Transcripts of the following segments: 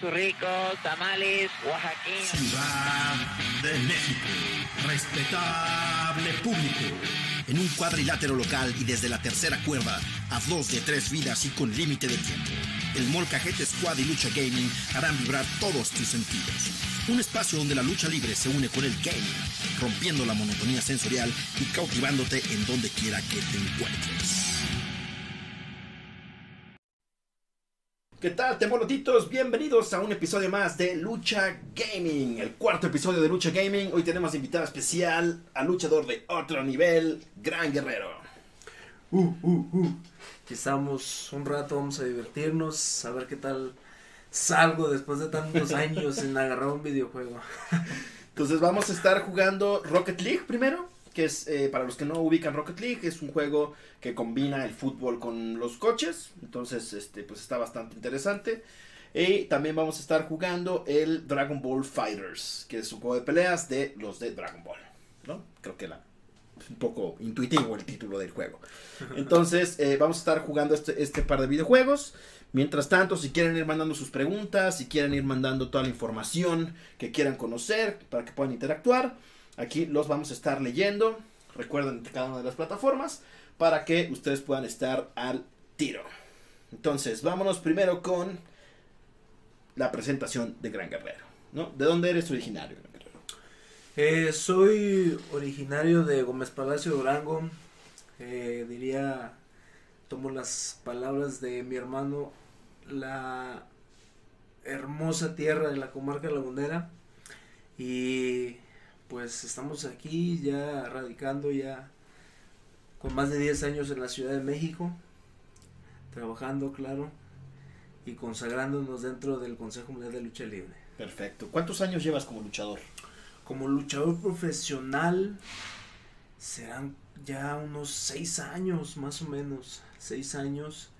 Churricos, tamales, oaxaqueños. Ciudad de México. Respetable público. En un cuadrilátero local y desde la tercera cuerda, a dos de tres vidas y con límite de tiempo. El Molcajete Squad y Lucha Gaming harán vibrar todos tus sentidos. Un espacio donde la lucha libre se une con el gaming, rompiendo la monotonía sensorial y cautivándote en donde quiera que te encuentres. ¿Qué tal, temolotitos? Bienvenidos a un episodio más de Lucha Gaming, el cuarto episodio de Lucha Gaming. Hoy tenemos invitado especial al luchador de otro nivel, Gran Guerrero. Uh, uh, uh. Aquí estamos un rato, vamos a divertirnos, a ver qué tal salgo después de tantos años en agarrar un videojuego. Entonces vamos a estar jugando Rocket League primero, que es, eh, para los que no ubican Rocket League, es un juego que combina el fútbol con los coches. Entonces, este, pues está bastante interesante. Y también vamos a estar jugando el Dragon Ball Fighters, que es un juego de peleas de los de Dragon Ball. ¿no? Creo que la, es un poco intuitivo el título del juego. Entonces, eh, vamos a estar jugando este, este par de videojuegos. Mientras tanto, si quieren ir mandando sus preguntas, si quieren ir mandando toda la información que quieran conocer para que puedan interactuar, aquí los vamos a estar leyendo. Recuerden cada una de las plataformas para que ustedes puedan estar al tiro. Entonces, vámonos primero con la presentación de Gran Guerrero. ¿no? ¿De dónde eres originario, Gran Guerrero? Eh, soy originario de Gómez Palacio, Durango. Eh, diría, tomo las palabras de mi hermano, la hermosa tierra de la comarca lagunera. Y pues estamos aquí ya radicando ya con más de 10 años en la Ciudad de México, trabajando, claro, y consagrándonos dentro del Consejo Mundial de Lucha Libre. Perfecto. ¿Cuántos años llevas como luchador? Como luchador profesional serán ya unos 6 años, más o menos, 6 años.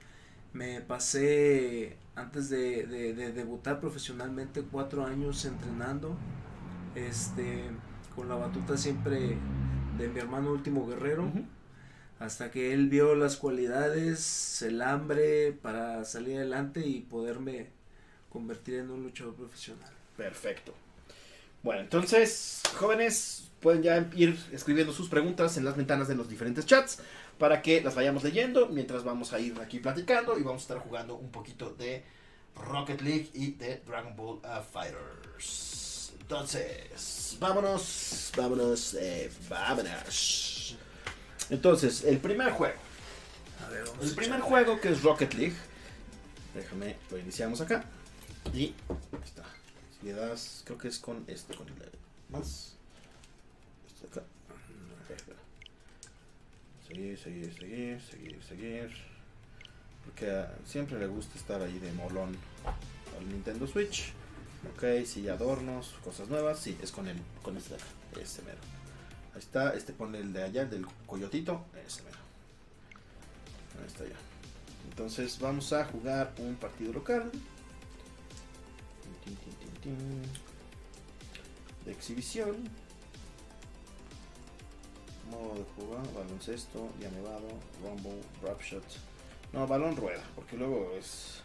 Me pasé, antes de, de, de debutar profesionalmente, 4 años entrenando, este, con la batuta siempre de mi hermano último guerrero. Uh -huh hasta que él vio las cualidades, el hambre para salir adelante y poderme convertir en un luchador profesional. Perfecto. Bueno, entonces, jóvenes, pueden ya ir escribiendo sus preguntas en las ventanas de los diferentes chats para que las vayamos leyendo mientras vamos a ir aquí platicando y vamos a estar jugando un poquito de Rocket League y de Dragon Ball uh, Fighters. Entonces, vámonos, vámonos, eh, vámonos. Entonces, el primer juego. Ver, el primer juego que es Rocket League. Déjame, lo iniciamos acá. Y está. Si le das, creo que es con este, con el más. Este acá. Seguir, seguir, seguir, seguir, seguir. Porque siempre le gusta estar ahí de molón al Nintendo Switch. Ok, sí, adornos, cosas nuevas. Sí, es con el, con este de acá, este mero. Ahí está, este pone el de allá, el del coyotito. Ese mero. Ahí está ya. Entonces vamos a jugar un partido local. De exhibición. Modo de jugar, baloncesto, ya nevado, rumble, rap shot. No, balón rueda, porque luego es.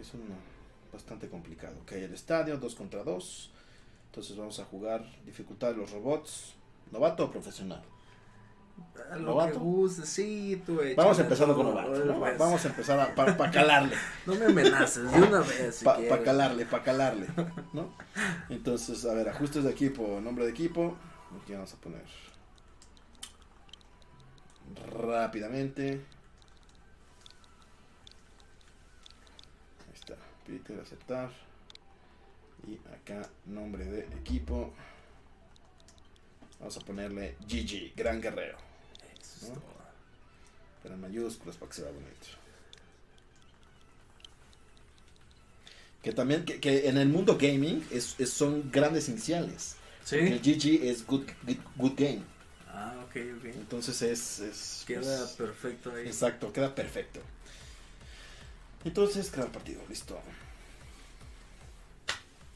Es un bastante complicado. Ok, el estadio, 2 contra 2. Entonces vamos a jugar dificultad de los robots. ¿Novato o profesional? Lo ¿Novato? que guste, sí, tú Vamos empezando con novato. ¿no? Pues. Vamos a empezar para pa calarle. no me amenaces, de una vez. Si para pa calarle, para calarle. ¿no? Entonces, a ver, ajustes de equipo, nombre de equipo. Aquí vamos a poner rápidamente. Ahí está, Peter, aceptar. Y acá, nombre de equipo. Vamos a ponerle GG, Gran Guerrero. ¿no? Pero en mayúsculas para que se vea bonito. Que también, que, que en el mundo gaming es, es, son grandes iniciales. Sí. El GG es good, good, good game. Ah, ok, ok. Entonces es. es queda pues, perfecto ahí. Exacto, queda perfecto. Entonces, crear partido, listo.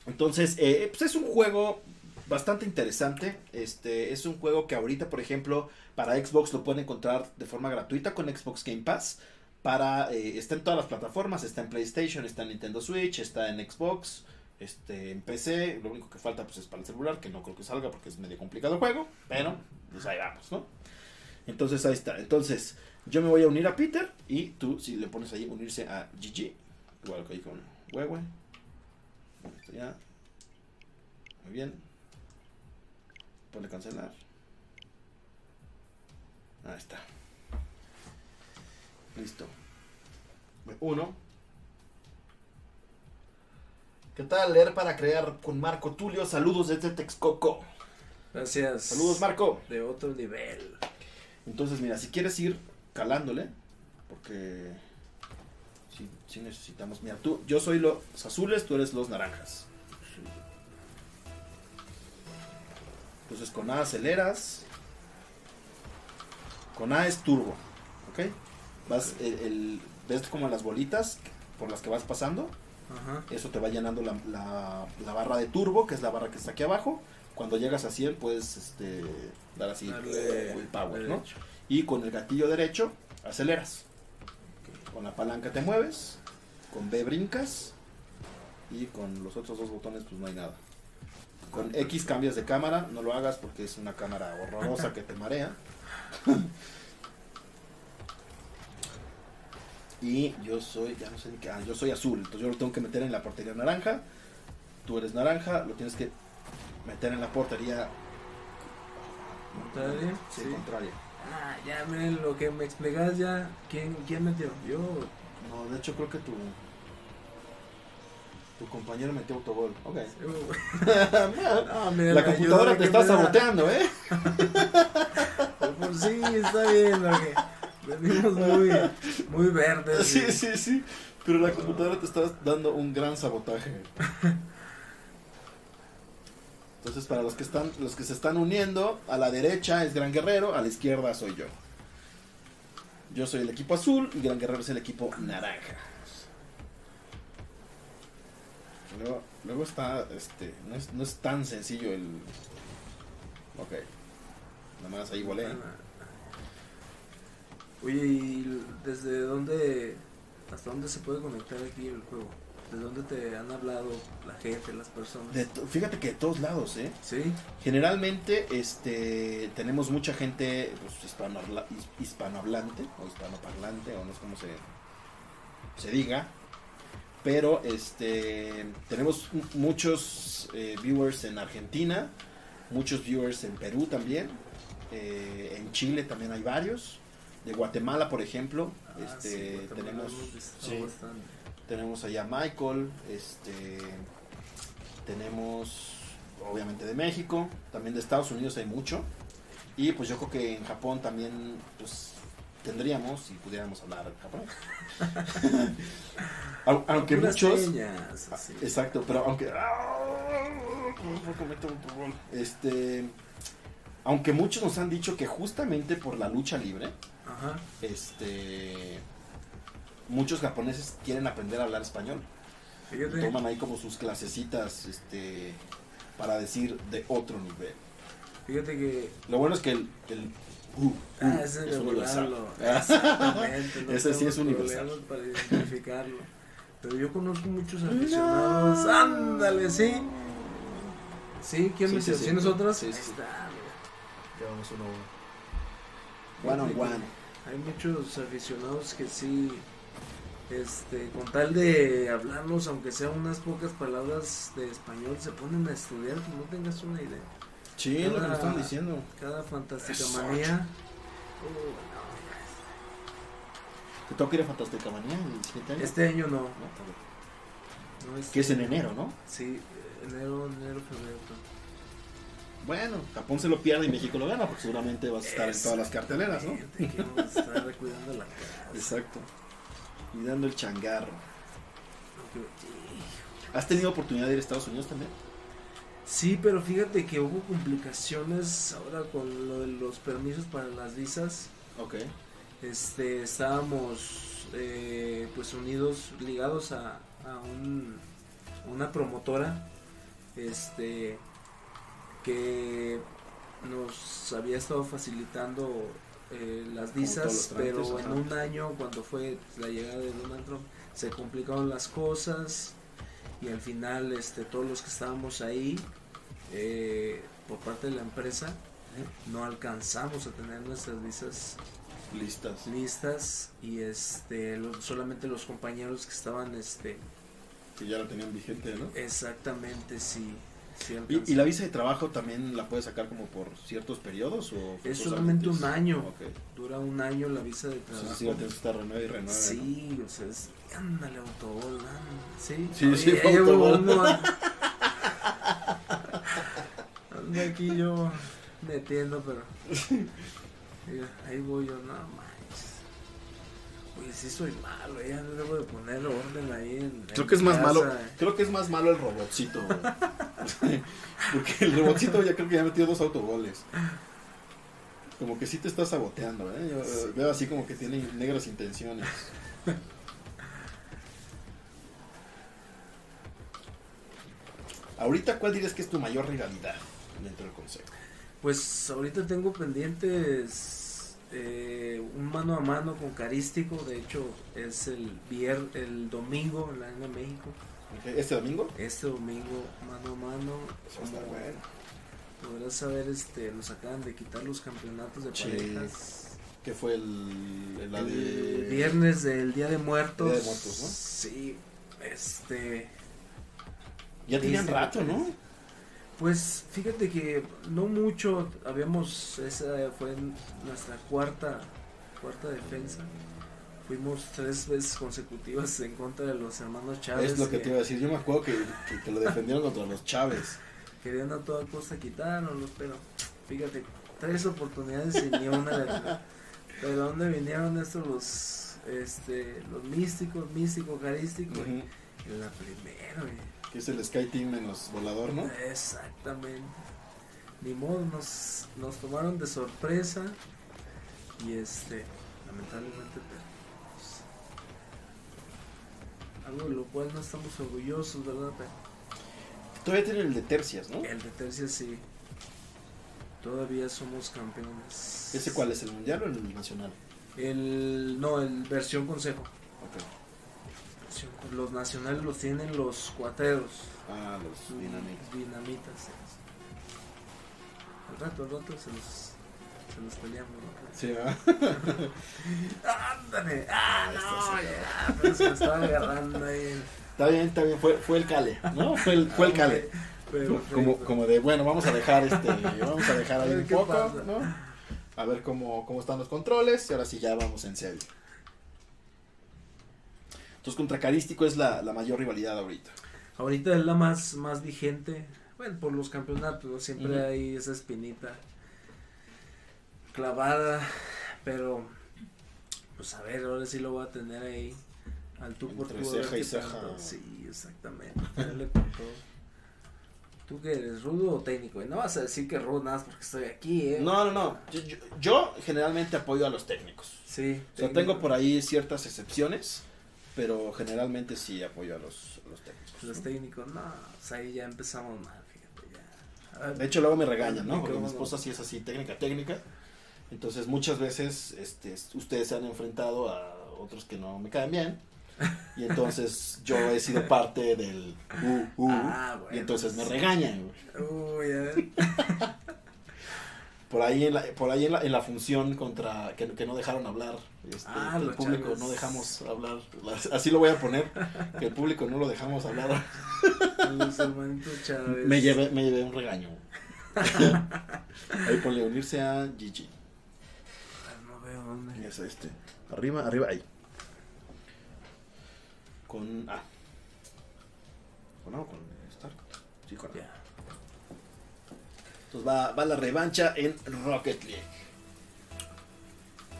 Entonces, eh, pues es un juego bastante interesante. Este es un juego que ahorita, por ejemplo, para Xbox lo pueden encontrar de forma gratuita con Xbox Game Pass. para eh, está en todas las plataformas, está en PlayStation, está en Nintendo Switch, está en Xbox, este en PC, lo único que falta pues es para el celular, que no creo que salga porque es medio complicado el juego, pero pues ahí vamos, ¿no? Entonces ahí está. Entonces, yo me voy a unir a Peter y tú si le pones ahí unirse a GG, igual que ahí con Huehue. Esto ya. Muy bien. Ponle cancelar. Ahí está. Listo. Uno. ¿Qué tal? Leer para crear con Marco Tulio. Saludos desde Texcoco. Gracias. Saludos, Marco. De otro nivel. Entonces, mira, si quieres ir calándole, porque sí, sí necesitamos. Mira, tú, yo soy los azules, tú eres los naranjas. Entonces, con A aceleras. Con A es turbo, ¿ok? Vas, el, el- ves como las bolitas por las que vas pasando. Ajá. Eso te va llenando la, la- la barra de turbo, que es la barra que está aquí abajo. Cuando llegas a 100, puedes este, dar así el power, ¿no? Y con el gatillo derecho aceleras. Con la palanca te mueves. Con B brincas. Y con los otros dos botones pues no hay nada. Con X cambias de cámara. No lo hagas porque es una cámara horrorosa que te marea. y yo soy, ya no sé ni qué. Ah, yo soy azul. Entonces yo lo tengo que meter en la portería naranja. Tú eres naranja. Lo tienes que meter en la portería ¿Contraria? sí, Sí. contraria. Ah, ya miren lo que me explicas ya. ¿Quién, quién metió? Yo. No, de hecho creo que tu tu compañero metió autogol. Ok. No, mira, La computadora te está da. saboteando, ¿eh? Pues sí, está bien, porque venimos muy, muy verdes. Sí, y- sí, sí. Pero la computadora te está dando un gran sabotaje. Entonces, para los que están, los que se están uniendo, a la derecha es Gran Guerrero, a la izquierda soy yo. Yo soy el equipo azul y Gran Guerrero es el equipo naranja. Luego, luego está, este, no es, no es tan sencillo el... Ok. Nada más ahí volé. Oye, ¿y desde dónde, hasta dónde se puede conectar aquí el juego? ¿De dónde te han hablado la gente, las personas? De fíjate que de todos lados, ¿eh? Sí, Generalmente, este, tenemos mucha gente pues, hispanohabla- his- hispanohablante o hispanoparlante o no sé cómo se, se diga, pero este, tenemos muchos eh, viewers en Argentina, muchos viewers en Perú también, eh, en Chile también hay varios, de Guatemala por ejemplo, Ah, este, sí, Guatemala tenemos sí. Tenemos allá a Michael, este, tenemos obviamente de México, también de Estados Unidos hay mucho, y pues yo creo que en Japón también pues tendríamos si pudiéramos hablar japonés. Au- aunque muchos, señas, Ah, exacto, pero aunque este, aunque muchos nos han dicho que justamente por la lucha libre, Ajá. este muchos japoneses quieren aprender a hablar español Fíjate. toman ahí como sus clasecitas este para decir de otro nivel Fíjate que. lo bueno es que el, el uh, Ah, uh, ese es universal. Exactamente. no Ese sí es universal. Para identificarlo. Pero yo conozco muchos aficionados. Ándale, sí. Sí, ¿quién Sí, me sí, dice? sí. ¿Tienes otras? Sí, Ahí sí. está, llevamos uno a uno one on one Hay muchos aficionados que sí, este, con tal de hablarnos, aunque sea unas pocas palabras de español, se ponen a estudiar, que no tengas una idea. sí lo que me están diciendo Cada fantástica Eso. manía. te toca ir a Fantástica Manía el siguiente año Este año no. ¿No? no es, que es en enero ¿no? Sí, enero, enero, febrero. bueno Japón se lo pierde y México lo gana porque seguramente vas a estar en todas las carteleras ¿no? A estar cuidando la casa. exacto y dando el changarro ¿has tenido oportunidad de ir a Estados Unidos también? Sí, pero fíjate que hubo complicaciones ahora con lo de los permisos para las visas. ok este estábamos eh, pues unidos ligados a, a un- una promotora este que nos había estado facilitando eh, las visas, pero en un año, cuando fue la llegada de Donald Trump, se complicaron las cosas y al final este, todos los que estábamos ahí, eh, por parte de la empresa, no alcanzamos a tener nuestras visas Listas. listas y este lo- solamente los compañeros que estaban este Que ya lo tenían vigente, ¿no? exactamente sí, sí ¿Y, y la visa de trabajo también la puedes sacar como por ciertos periodos? o Es solamente un año. Ok. dura un año la visa de trabajo sí la tienes que estar renueva y renueva. ¿no? Sí, o sea, es, ándale, autobol, ándale, sí. Sí, sí, llevo autobol. uno. Ando aquí yo metiendo, pero. Mira, ahí voy yo, no manches. Oye, sí soy malo, ya debo de poner orden ahí en. Creo en que es más malo, creo que es más malo el robotcito. güey. Porque el robotcito ya creo que ya metió dos autogoles. Como que sí te está saboteando, ¿eh? Yo, Sí. veo así como que tiene negras intenciones. Ahorita, ¿cuál dirías que es tu mayor rivalidad dentro del consejo? Pues ahorita tengo pendientes eh, un mano a mano con Carístico. De hecho, es el vier, el domingo en la Arena México. ¿Este domingo? Este domingo, mano a mano. Eso está bueno. Podrás saber, este, nos acaban de quitar los campeonatos de parejas. Que fue el, el- la El de... viernes del Día de Muertos. Día de Muertos, ¿no? Sí, este. Ya tenían rato, ¿no? Pues fíjate que no mucho. Habíamos. Esa fue nuestra cuarta, cuarta defensa. Fuimos tres veces consecutivas en contra de los hermanos Chávez. es lo que que te iba a decir. Yo me acuerdo que, que, que lo defendieron contra los Chávez. Querían a toda costa quitárnoslos, pero fíjate, tres oportunidades y ni una atinó. Pero ¿dónde vinieron estos los este los místicos, místico, carístico? En la primera, güey. Que es el Sky Team menos volador, ¿no? Exactamente. Ni modo, nos, nos tomaron de sorpresa y este, lamentablemente perdimos. Algo de lo cual no estamos orgullosos, ¿verdad? Pero Todavía tienen el de tercias, ¿no? el de tercia sí. Todavía somos campeones. ¿Ese cuál es? ¿El mundial o el nacional? El, no, el versión consejo. Versión- Los nacionales los tienen los cuateros. Ah, los dinamitas. Dinamitas. sí. Al rato, al rato se los, se los peleamos. ¿no? Sí. ¡Ándale! ¡Ah, Esto no! Ya, pero se me estaba agarrando ahí. Está bien, está bien. Fue, fue el Cale, ¿no? Fue el, fue el Cale. Pero, Como, como de, bueno, vamos a dejar este, vamos a dejar ahí un poco, pasa. ¿no? A ver cómo, cómo están los controles y ahora sí ya vamos en serio. Entonces contra Carístico es la, la mayor rivalidad ahorita. Ahorita es la más, más vigente. Bueno, por los campeonatos, ¿no? siempre hay esa espinita clavada. Pero, pues a ver, ahora sí lo voy a tener ahí. Al tú por ver ceja y ceja. Sí, exactamente. Dale con todo. ¿Tú qué eres, rudo o técnico? Y no vas a decir que rudo nada más porque estoy aquí, ¿eh? No, no, no. Yo, yo- yo generalmente apoyo a los técnicos. Sí. O sea, tengo por ahí ciertas excepciones, pero generalmente sí apoyo a los, a los técnicos. Los ¿no? técnicos, no, pues ahí ya empezamos mal, fíjate, ya. Ver, De hecho, luego me regañan, ¿no? Porque mi esposa sí es así, técnica, técnica. Entonces, muchas veces este, ustedes se han enfrentado a otros que no me caen bien. Y entonces yo he sido parte del uh, uh, Ah, bueno, y entonces me pues. regañan. güey. Uy, a ver. Por ahí en la, por ahí en la, en la función contra que, que no dejaron hablar. Este, Ah, el público no dejamos hablar. la- Así lo voy a poner. Que el público no lo dejamos hablar. Los hermanitos Chávez. Me llevé, me llevé un regaño. Ahí ponle unirse a Gigi. Ah, No veo dónde. Es este. Arriba, arriba, ahí. Con A. ¿Con A o con Star? Sí, con A. Entonces va, va la revancha en Rocket League.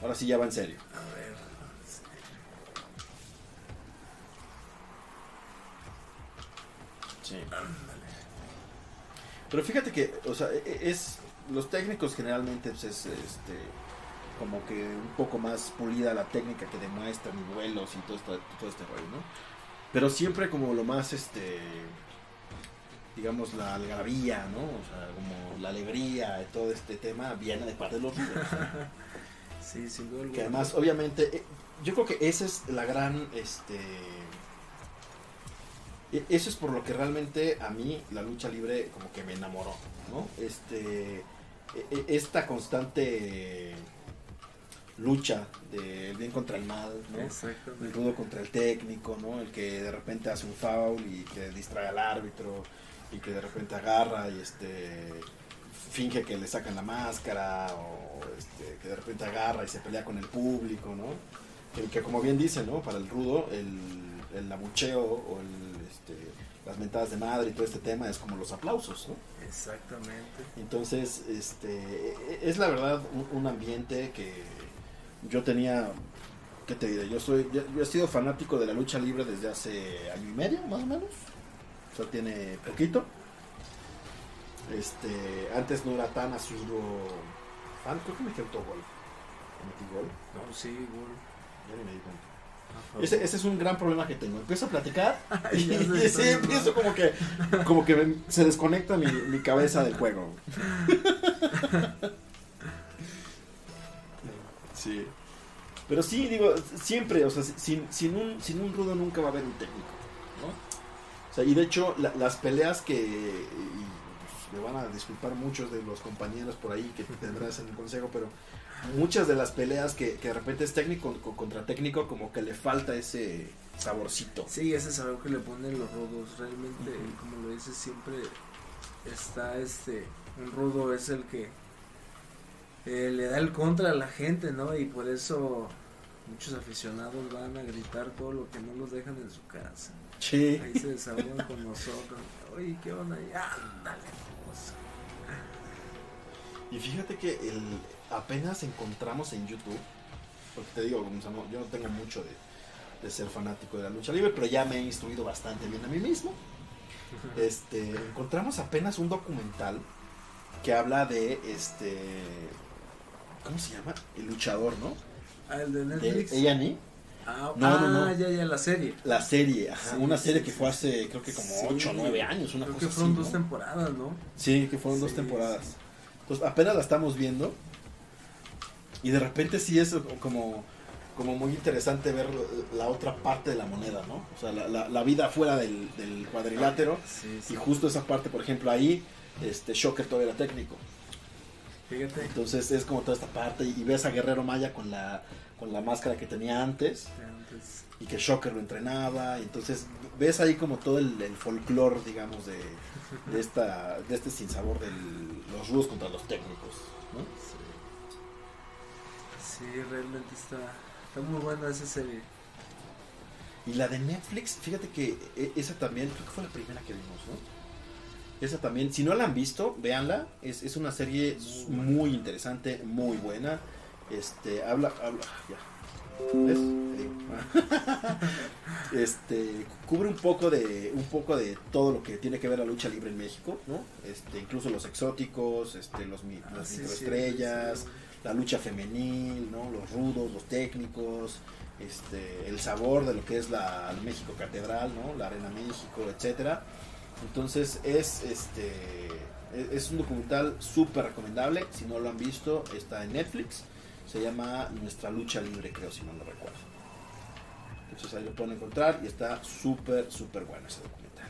Ahora sí ya va en serio. A ver. Sí. Pero fíjate que, o sea, e- e- es. Los técnicos generalmente pues, es este. Como que un poco más pulida la técnica que demuestran y vuelos y todo, esto, todo este rollo, ¿no? Pero siempre como lo más este. Digamos la algarabía, ¿no? O sea, como la alegría y todo este tema viene de parte de los Rivers. Sí, sin duda. Que además, obviamente, eh, yo creo que esa es la gran, este... e- Eso es por lo que realmente a mí la lucha libre como que me enamoró, ¿no? Este, e- e- esta constante lucha del bien contra el mal, ¿no? El rudo contra el técnico, ¿no? El que de repente hace un foul y que distrae al árbitro y que de repente agarra y este finge que le sacan la máscara o este, que de repente agarra y se pelea con el público, ¿no? Que, que como bien dice, ¿no? Para el rudo el, el abucheo o el, este, las mentadas de madre y todo este tema es como los aplausos, ¿no? Exactamente. Entonces, este, es la verdad un, un ambiente que yo tenía, ¿qué te diré? Yo soy, yo, yo he sido fanático de la lucha libre desde hace año y medio, más o menos. O sea, tiene poquito. Este, antes no era tan asiduo fan, creo que me quedó gol. Metí gol, No, sí, gol. ya ni me di cuenta. Ese, ese es un gran problema que tengo. Empiezo a platicar y, sé, sí, empiezo como que, como que se desconecta mi, mi cabeza del juego. Sí. Pero sí, digo, siempre, o sea, sin, sin, un, sin un rudo nunca va a haber un técnico, sea, y de hecho, la- las peleas que, y, pues, me van a disculpar muchos de los compañeros por ahí que tendrás en el consejo, pero muchas de las peleas que, que de repente es técnico co- contra técnico, como que le falta ese saborcito. Sí, ese sabor que le ponen los rudos. Realmente, como lo dices, siempre está este. Un rudo es el que eh, le da el contra a la gente, ¿no? Y por eso muchos aficionados van a gritar todo lo que no los dejan en su casa. Sí. Ahí se desahogan con nosotros. Oye, ¿qué onda? Y, ándale, pues. Y fíjate que el, apenas encontramos en YouTube, porque te digo, yo no tengo mucho de, de ser fanático de la lucha libre, pero ya me he instruido bastante bien a mí mismo. Este, encontramos apenas un documental que habla de este, ¿cómo se llama? El luchador, ¿no? Ah, el de De Netflix. A&E, Ah, No, no, ah, no. ya, ya, la serie. la serie, ajá, Sí, una serie sí, que fue hace, creo que como Sí. 8 o 9 años, una Creo cosa que fueron así, dos ¿no? temporadas, ¿no? Sí, que fueron dos temporadas. Entonces apenas la estamos viendo y de repente sí es como, como muy interesante ver la otra parte de la moneda, ¿no? O sea, la, la- la vida fuera del, del cuadrilátero Sí, sí. y justo esa parte, por ejemplo, ahí este Shocker todavía era técnico. Fíjate. Entonces es como toda esta parte y ves a Guerrero Maya con la, con la máscara que tenía antes Antes. y que Shocker lo entrenaba. Y entonces ves ahí como todo el, el folclore, digamos, de, de, esta, de este sinsabor de los rudos contra los técnicos, ¿no? Sí. Sí, realmente está, está muy buena esa serie. Y la de Netflix, fíjate que e- esa también, creo que fue la primera que vimos, ¿no? Esa también, si no la han visto, véanla. Es, es una serie muy interesante, muy buena. Este, habla, habla, ya. ¿Ves? Este, cubre un poco de, un poco de todo lo que tiene que ver la lucha libre en México, ¿no? Este, incluso los exóticos, este, los, Ah, las sí, microestrellas, sí, sí. la lucha femenil, ¿no? Los rudos, los técnicos, este, el sabor de lo que es la México Catedral, ¿no? La Arena México, etcétera. Entonces es este es- es un documental súper recomendable. Si no lo han visto, está en Netflix. Se llama Nuestra Lucha Libre, creo, si no lo recuerdo. Entonces ahí lo pueden encontrar y está súper, súper bueno ese documental.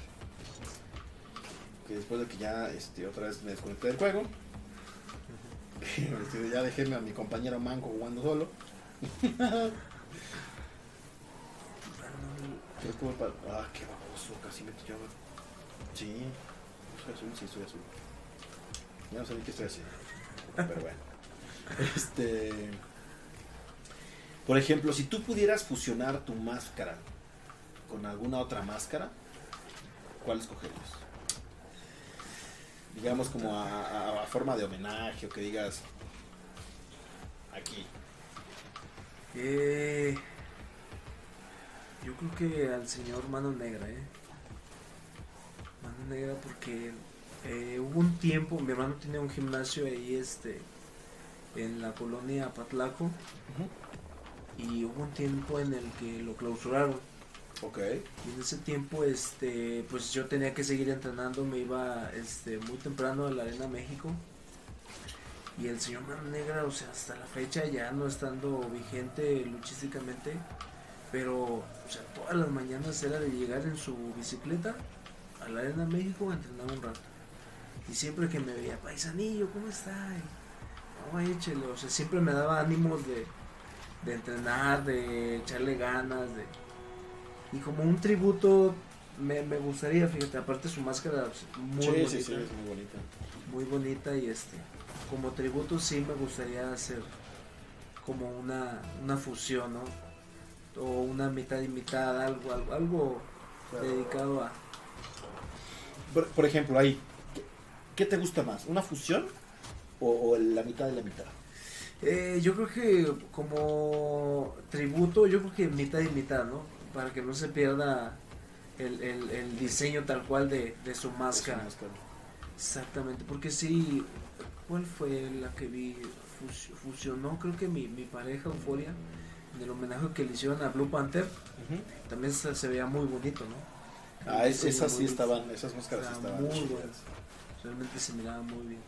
Que después de que ya este, otra vez me desconecté del juego, este, ya dejé a mi compañero Manco jugando solo. Para- Ah, qué baboso, casi me tiraba. Sí, soy azul, sí, soy azul. Ya no sé ni qué estoy haciendo. Pero bueno. Este. Por ejemplo, si tú pudieras fusionar tu máscara con alguna otra máscara, ¿cuál escogerías? Digamos como a, forma de homenaje o que digas aquí. Eh, yo creo que al señor Mano Negra, ¿eh? Mano Negra porque eh, hubo un tiempo, mi hermano tenía un gimnasio ahí este en la colonia Patlaco y hubo un tiempo en el que lo clausuraron Ok. y en ese tiempo este pues yo tenía que seguir entrenando, me iba este muy temprano a la Arena México Y el señor Mano Negra, o sea, hasta la fecha ya no estando vigente luchísticamente, pero, o sea, todas las mañanas era de llegar en su bicicleta a la Arena México a entrenar un rato. Y siempre que me veía, paisanillo, ¿cómo está? Y, no, o sea, siempre me daba ánimos de, de entrenar, de echarle ganas, de... Y como un tributo me, me gustaría, fíjate, aparte su máscara muy sí, bonita sí, sí, es muy bonita. muy bonita y este como tributo sí me gustaría hacer como una, una fusión ¿no? o una mitad y mitad algo algo, algo dedicado a Por, por ejemplo, ahí, ¿qué, qué te gusta más? ¿Una fusión o, o la mitad de la mitad? Eh, yo creo que como tributo yo creo que mitad y mitad no para que no se pierda el, el, el diseño tal cual de, de su máscara. Exactamente, porque sí, ¿cuál fue la que vi? Fus- fusionó, creo que mi, mi pareja Euforia, en el homenaje que le hicieron a Blue Panther, también se, se veía muy bonito, ¿no? Ah, es- esas sí estaban, esas máscaras Estaban muy buenas. Realmente se miraba muy bien.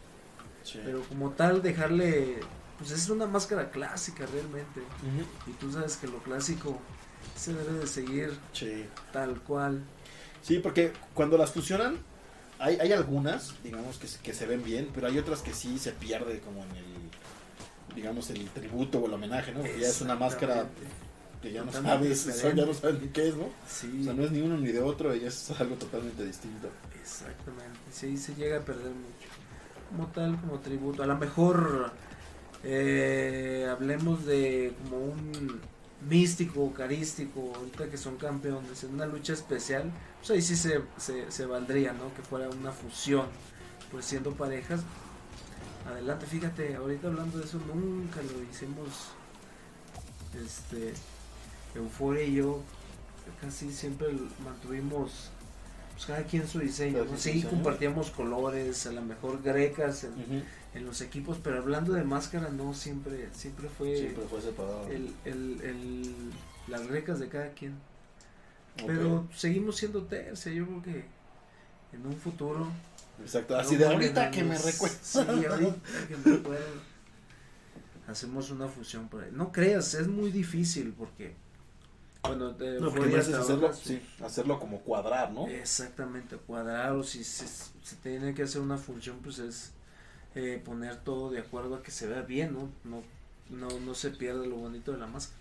Sí. Pero como tal, dejarle, pues es una máscara clásica realmente. Y tú sabes que lo clásico se debe de seguir Sí. tal cual. Sí, porque cuando las fusionan, hay, hay algunas, digamos, que, se- que se ven bien, pero hay otras que sí se pierde como en el, digamos, el tributo o el homenaje, ¿no? Porque ya es una máscara que ya no sabes, ya no sabes ni qué es, ¿no? Sí. O sea, no es ni uno ni de otro, y es algo totalmente distinto. Exactamente, sí, se llega a perder mucho. Como tal, como tributo. A lo mejor eh, hablemos de como un místico, carístico, ahorita que son campeones, en una lucha especial, pues ahí sí se, se, se valdría, ¿no? Que fuera una fusión, pues siendo parejas. Adelante, fíjate, ahorita hablando de eso, nunca lo hicimos, este, Euforia y yo, casi siempre mantuvimos pues cada quien su diseño, Sí, diseño. compartíamos colores, a lo mejor grecas en, los equipos, pero hablando de máscara, no, siempre, siempre fue Siempre fue separado. el, el, el- las grecas de cada quien. Pero seguimos siendo tercia, yo creo que en un futuro. Exacto, así de ahorita que me recuerdo. Sí, ahorita que me recuerdo. Hacemos una fusión por ahí. No creas, es muy difícil porque cuando te No, es hacerlo, sí, hacerlo como cuadrar, ¿no? Exactamente, cuadrar o si se, se tiene que hacer una función, pues es eh, poner todo de acuerdo a que se vea bien, ¿no? No, no, no se pierda lo bonito de la máscara.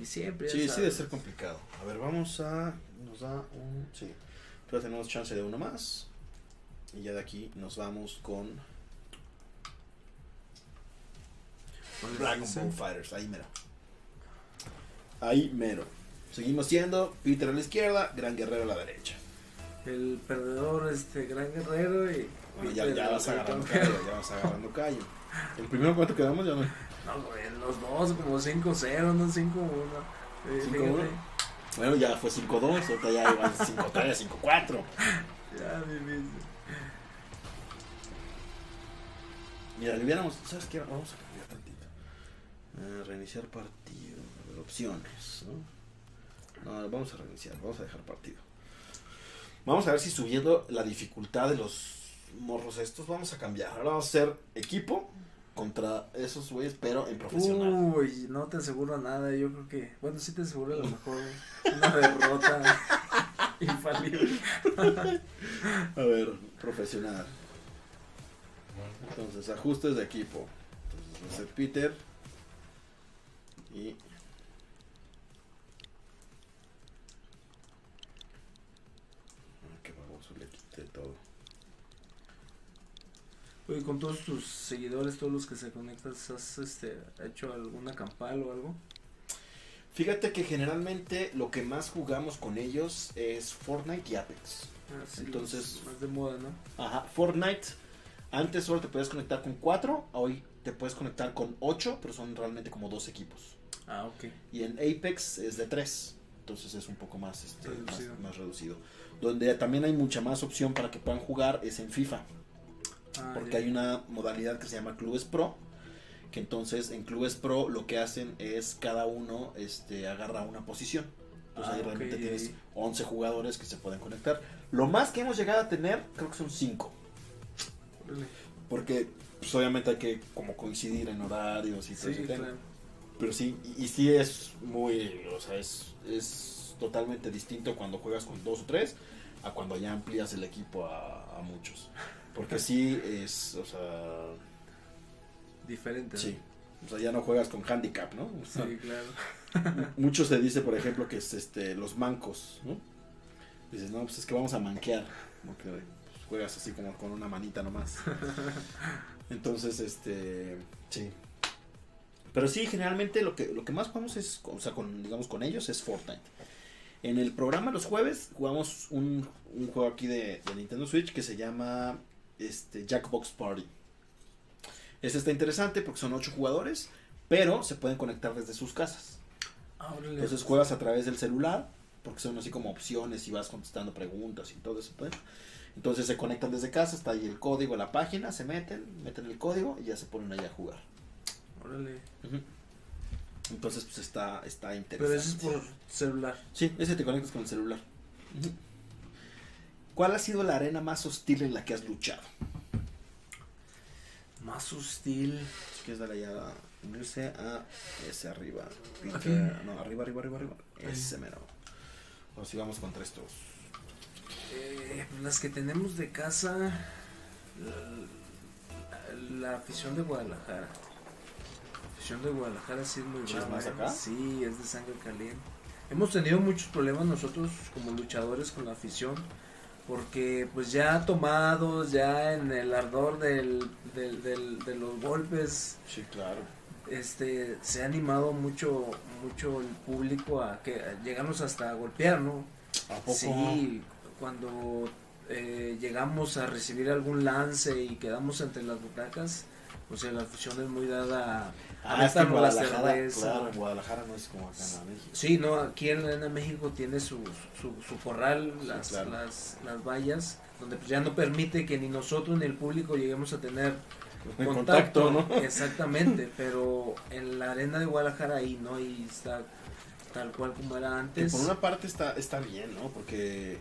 Y siempre. Sí, sí debe ser complicado. A ver, vamos a. Nos da un. Sí. Pero tenemos chance de uno más. Y ya de aquí nos vamos con ¿Cuál es Dragon? Ball Fighters. Ahí mero. Ahí mero. Seguimos siendo Peter a la izquierda, Gran Guerrero a la derecha. El perdedor, este gran guerrero y. Y ya, ya vas agarrando callo, ya vas agarrando callo. El primero cuánto quedamos ya no. No, güey, los dos como 5-0, no 5-1. Eh, 5-1. fíjate, Bueno, ya fue 5-2, ahorita ya iban 5-3, 5-4. Ya, difícil. Mira, le hubiéramos. ¿Sabes qué? Vamos a cambiar tantito. Ah, reiniciar partido. Opciones, ¿no? No, vamos a reiniciar, vamos a dejar partido. Vamos a ver si subiendo la dificultad de los morros estos, vamos a cambiar. Ahora vamos a hacer equipo contra esos güeyes, pero en profesional. Uy, no te aseguro nada, yo creo que, bueno, sí te aseguro a lo mejor una derrota infalible. A ver, profesional. Entonces, ajustes de equipo. Entonces, va a ser Peter. Y. Ah, qué baboso, le quité todo. Oye, con todos tus seguidores, todos los que se conectan, ¿has este, hecho alguna campal o algo? Fíjate que generalmente lo que más jugamos con ellos es Fortnite y Apex. Ah, sí, Entonces- Más de moda, ¿no? Ajá, Fortnite. Antes solo te podías conectar con 4, hoy te puedes conectar con 8, pero son realmente como dos equipos. Ah, ok. Y en Apex es de 3. Entonces es un poco más, este, más- Reducido. Más, reducido. Donde también hay mucha más opción para que puedan jugar es en FIFA. Ah, Porque ya. hay una modalidad que se llama Clubes Pro. Que entonces en Clubes Pro lo que hacen es cada uno este, agarra una posición. Entonces Ah, ahí ok, realmente tienes ahí- 11 jugadores que se pueden conectar. Lo más que hemos llegado a tener creo que son 5. Órale. Porque pues obviamente hay que como coincidir en horarios y todo Sí, claro. Pero sí, y, y sí es muy, o sea, es, es totalmente distinto cuando juegas con dos o tres a cuando ya amplías el equipo a, a muchos. Porque sí es, o sea, Diferente. sí. O sea, ya no juegas con handicap, ¿no? O sea, Sí, claro. Mucho se dice, por ejemplo, que es este los mancos, ¿no? Dices, no, pues es que vamos a manquear, porque pues, juegas así como con una manita nomás. Entonces, este, sí. Pero sí, generalmente lo que, lo que más jugamos es, o sea, con, digamos, con ellos es Fortnite. En el programa los jueves jugamos un, un juego aquí de, de Nintendo Switch que se llama este, Jackbox Party. Este está interesante porque son ocho jugadores, pero se pueden conectar desde sus casas. Ah. Entonces juegas a través del celular, porque son así como opciones y vas contestando preguntas y todo eso. pues. Entonces se conectan desde casa, está ahí el código, la página, se meten, meten el código y ya se ponen ahí a jugar. Órale. Entonces pues está, está Pero interesante. eso es por celular. Sí, ese te conectas con el celular. ¿Cuál ha sido la arena más hostil en la que has luchado? Más hostil. Si quieres darle ya a unirse a ese arriba. No, arriba, arriba, arriba, arriba. Ese mero. O si vamos contra estos. Eh, las que tenemos de casa. La, la afición de Guadalajara. La afición de Guadalajara sí es muy ¿Sí es brava, más ¿eh? acá? Sí, es de sangre caliente. Hemos tenido muchos problemas nosotros como luchadores con la afición. Porque pues ya tomados, ya en el ardor del, del- del- de los golpes, Sí, claro. este se ha animado mucho mucho el público a que a llegarnos hasta a golpear, ¿no? ¿A poco? Sí, cuando eh, llegamos a recibir algún lance y quedamos entre las butacas, o sea, la afición es muy dada a Ah, es que en aventarnos la Guadalajara, claro, en Guadalajara no es como acá en México. Sí, no, aquí en la Arena México tiene su, su, su corral, Sí, las, claro. las, las vallas, donde pues ya no permite que ni nosotros ni el público lleguemos a tener En contacto, contacto, ¿no? Exactamente, pero en la arena de Guadalajara ahí no, y está tal cual como era Que antes. por una parte está, está bien, ¿no? Porque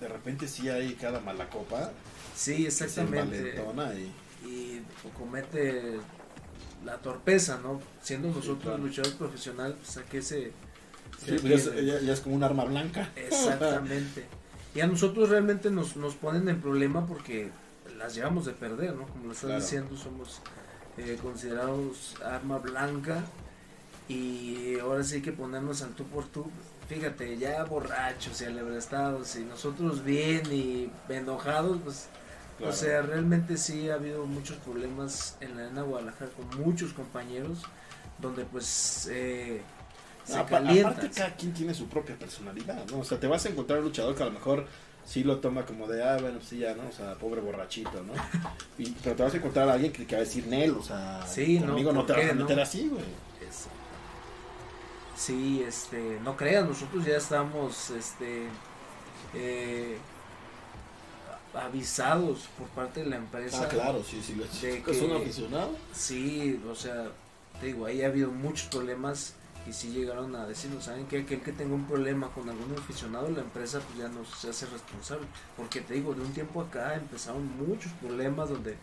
de repente sí hay cada mala copa Sí, que se exactamente. envalentona y Y comete la torpeza, ¿no? Siendo Sí, nosotros claro. luchadores profesional, pues a qué se... sí, se ya, es, ya- como un arma blanca. Exactamente. Y a nosotros realmente nos, nos ponen en problema porque las llevamos de perder, ¿no? Como lo estás Claro. diciendo, somos eh, considerados arma blanca y ahora sí hay que ponernos al tú por tú. Fíjate, ya borrachos y alebrestados y nosotros bien y enojados, pues, Claro. o sea, realmente sí ha habido muchos problemas en la arena Guadalajara con muchos compañeros donde pues eh, se calientan. aparte cada quien tiene su propia personalidad, ¿no? O sea, te vas a encontrar un luchador que a lo mejor sí lo toma como de, ah, bueno, sí, ya, ¿no? O sea, pobre borrachito, ¿no? Y, pero te vas a encontrar a alguien que, que va a decir, Nel, o sea, Sí, no, conmigo no, ¿por te vas a meter no? así, güey. Es- Sí, este, no creas, nosotros ya estamos, este, eh, avisados por parte de la empresa. Ah, claro, sí, sí. de ¿Es que- un aficionado? Sí, o sea, te digo, ahí ha habido muchos problemas y sí llegaron a decirnos, ¿saben qué? Aquel que tenga un problema con algún aficionado, la empresa pues ya no se hace responsable. Porque te digo, de un tiempo acá empezaron muchos problemas donde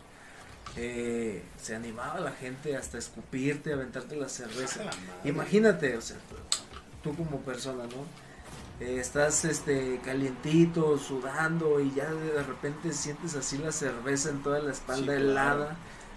eh, se animaba la gente hasta escupirte, aventarte la cerveza. A la madre. Imagínate, o sea, tú como persona, ¿no? Eh, estás este calientito, sudando y ya de repente sientes así la cerveza en toda la espalda Sí, claro. helada,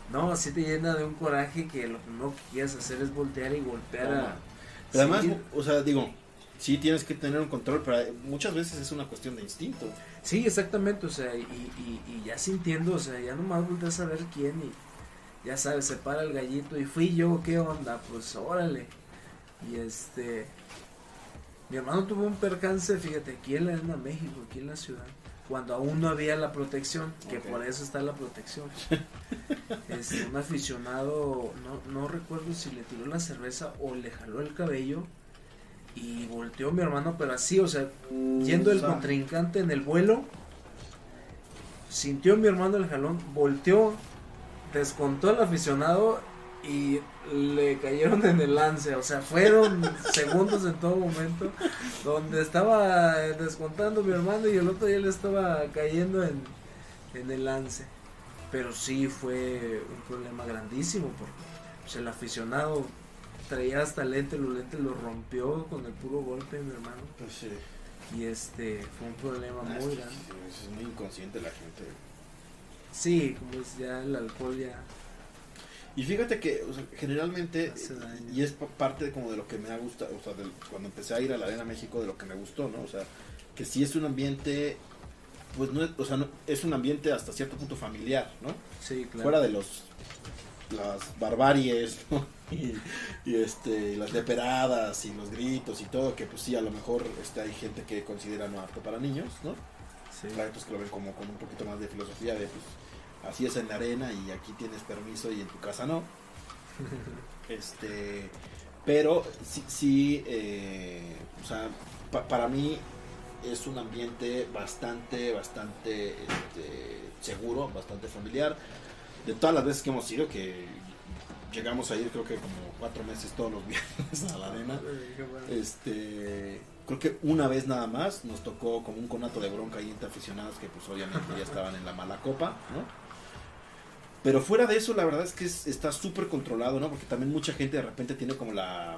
¿no? Así te llena de un coraje que lo primero que quieres hacer es voltear y golpear a... Pero además, o sea, digo, sí tienes que tener un control, pero muchas veces es una cuestión de instinto. Sí, exactamente, o sea, y, y, y ya sintiendo, o sea, ya nomás volteas a ver quién y ya sabes, se para el gallito y fui yo, ¿qué onda? Pues órale. Y este, mi hermano tuvo un percance, fíjate, aquí en la Arena México, aquí en la ciudad, cuando aún no había la protección, que por eso está la protección. Este, un aficionado, no, no recuerdo si le tiró la cerveza o le jaló el cabello y volteó mi hermano, pero así, o sea, yendo el contrincante en el vuelo, sintió mi hermano el jalón, volteó, descontó al aficionado y le cayeron en el lance, o sea, fueron segundos en todo momento donde estaba descontando mi hermano y el otro ya le estaba cayendo en, en el lance. Pero sí fue un problema grandísimo porque pues, el aficionado traía hasta lente, los lentes los rompió con el puro golpe, mi hermano. Pues sí. Y este fue un problema Ah, es muy grande. Es muy inconsciente la gente. Sí, como es ya el alcohol ya. Y fíjate que o sea, generalmente, daño. y es pa- parte como de lo que me ha gustado, o sea, del- cuando empecé a ir a la Arena México, de lo que me gustó, ¿no? O sea, que sí es un ambiente, pues no es, o sea, no- es un ambiente hasta cierto punto familiar, ¿no? Sí, claro. Fuera de los, las barbaries, ¿no? Y, y, este, las leperadas y los gritos y todo, que pues sí, a lo mejor este, hay gente que considera no apto para niños, ¿no? Sí. Hay otros que lo ven como con un poquito más de filosofía de pues así es en la arena y aquí tienes permiso y en tu casa no. Este, pero sí, sí eh, o sea, pa- para mí es un ambiente bastante, bastante este, seguro, bastante familiar. De todas las veces que hemos ido, que llegamos a ir creo que como cuatro meses todos los viernes a la arena. Este, creo que una vez nada más nos tocó como un conato de bronca ahí entre aficionados que pues obviamente ya estaban en la mala copa, ¿no? Pero fuera de eso, la verdad es que es- está súper controlado, ¿no? Porque también mucha gente de repente tiene como la...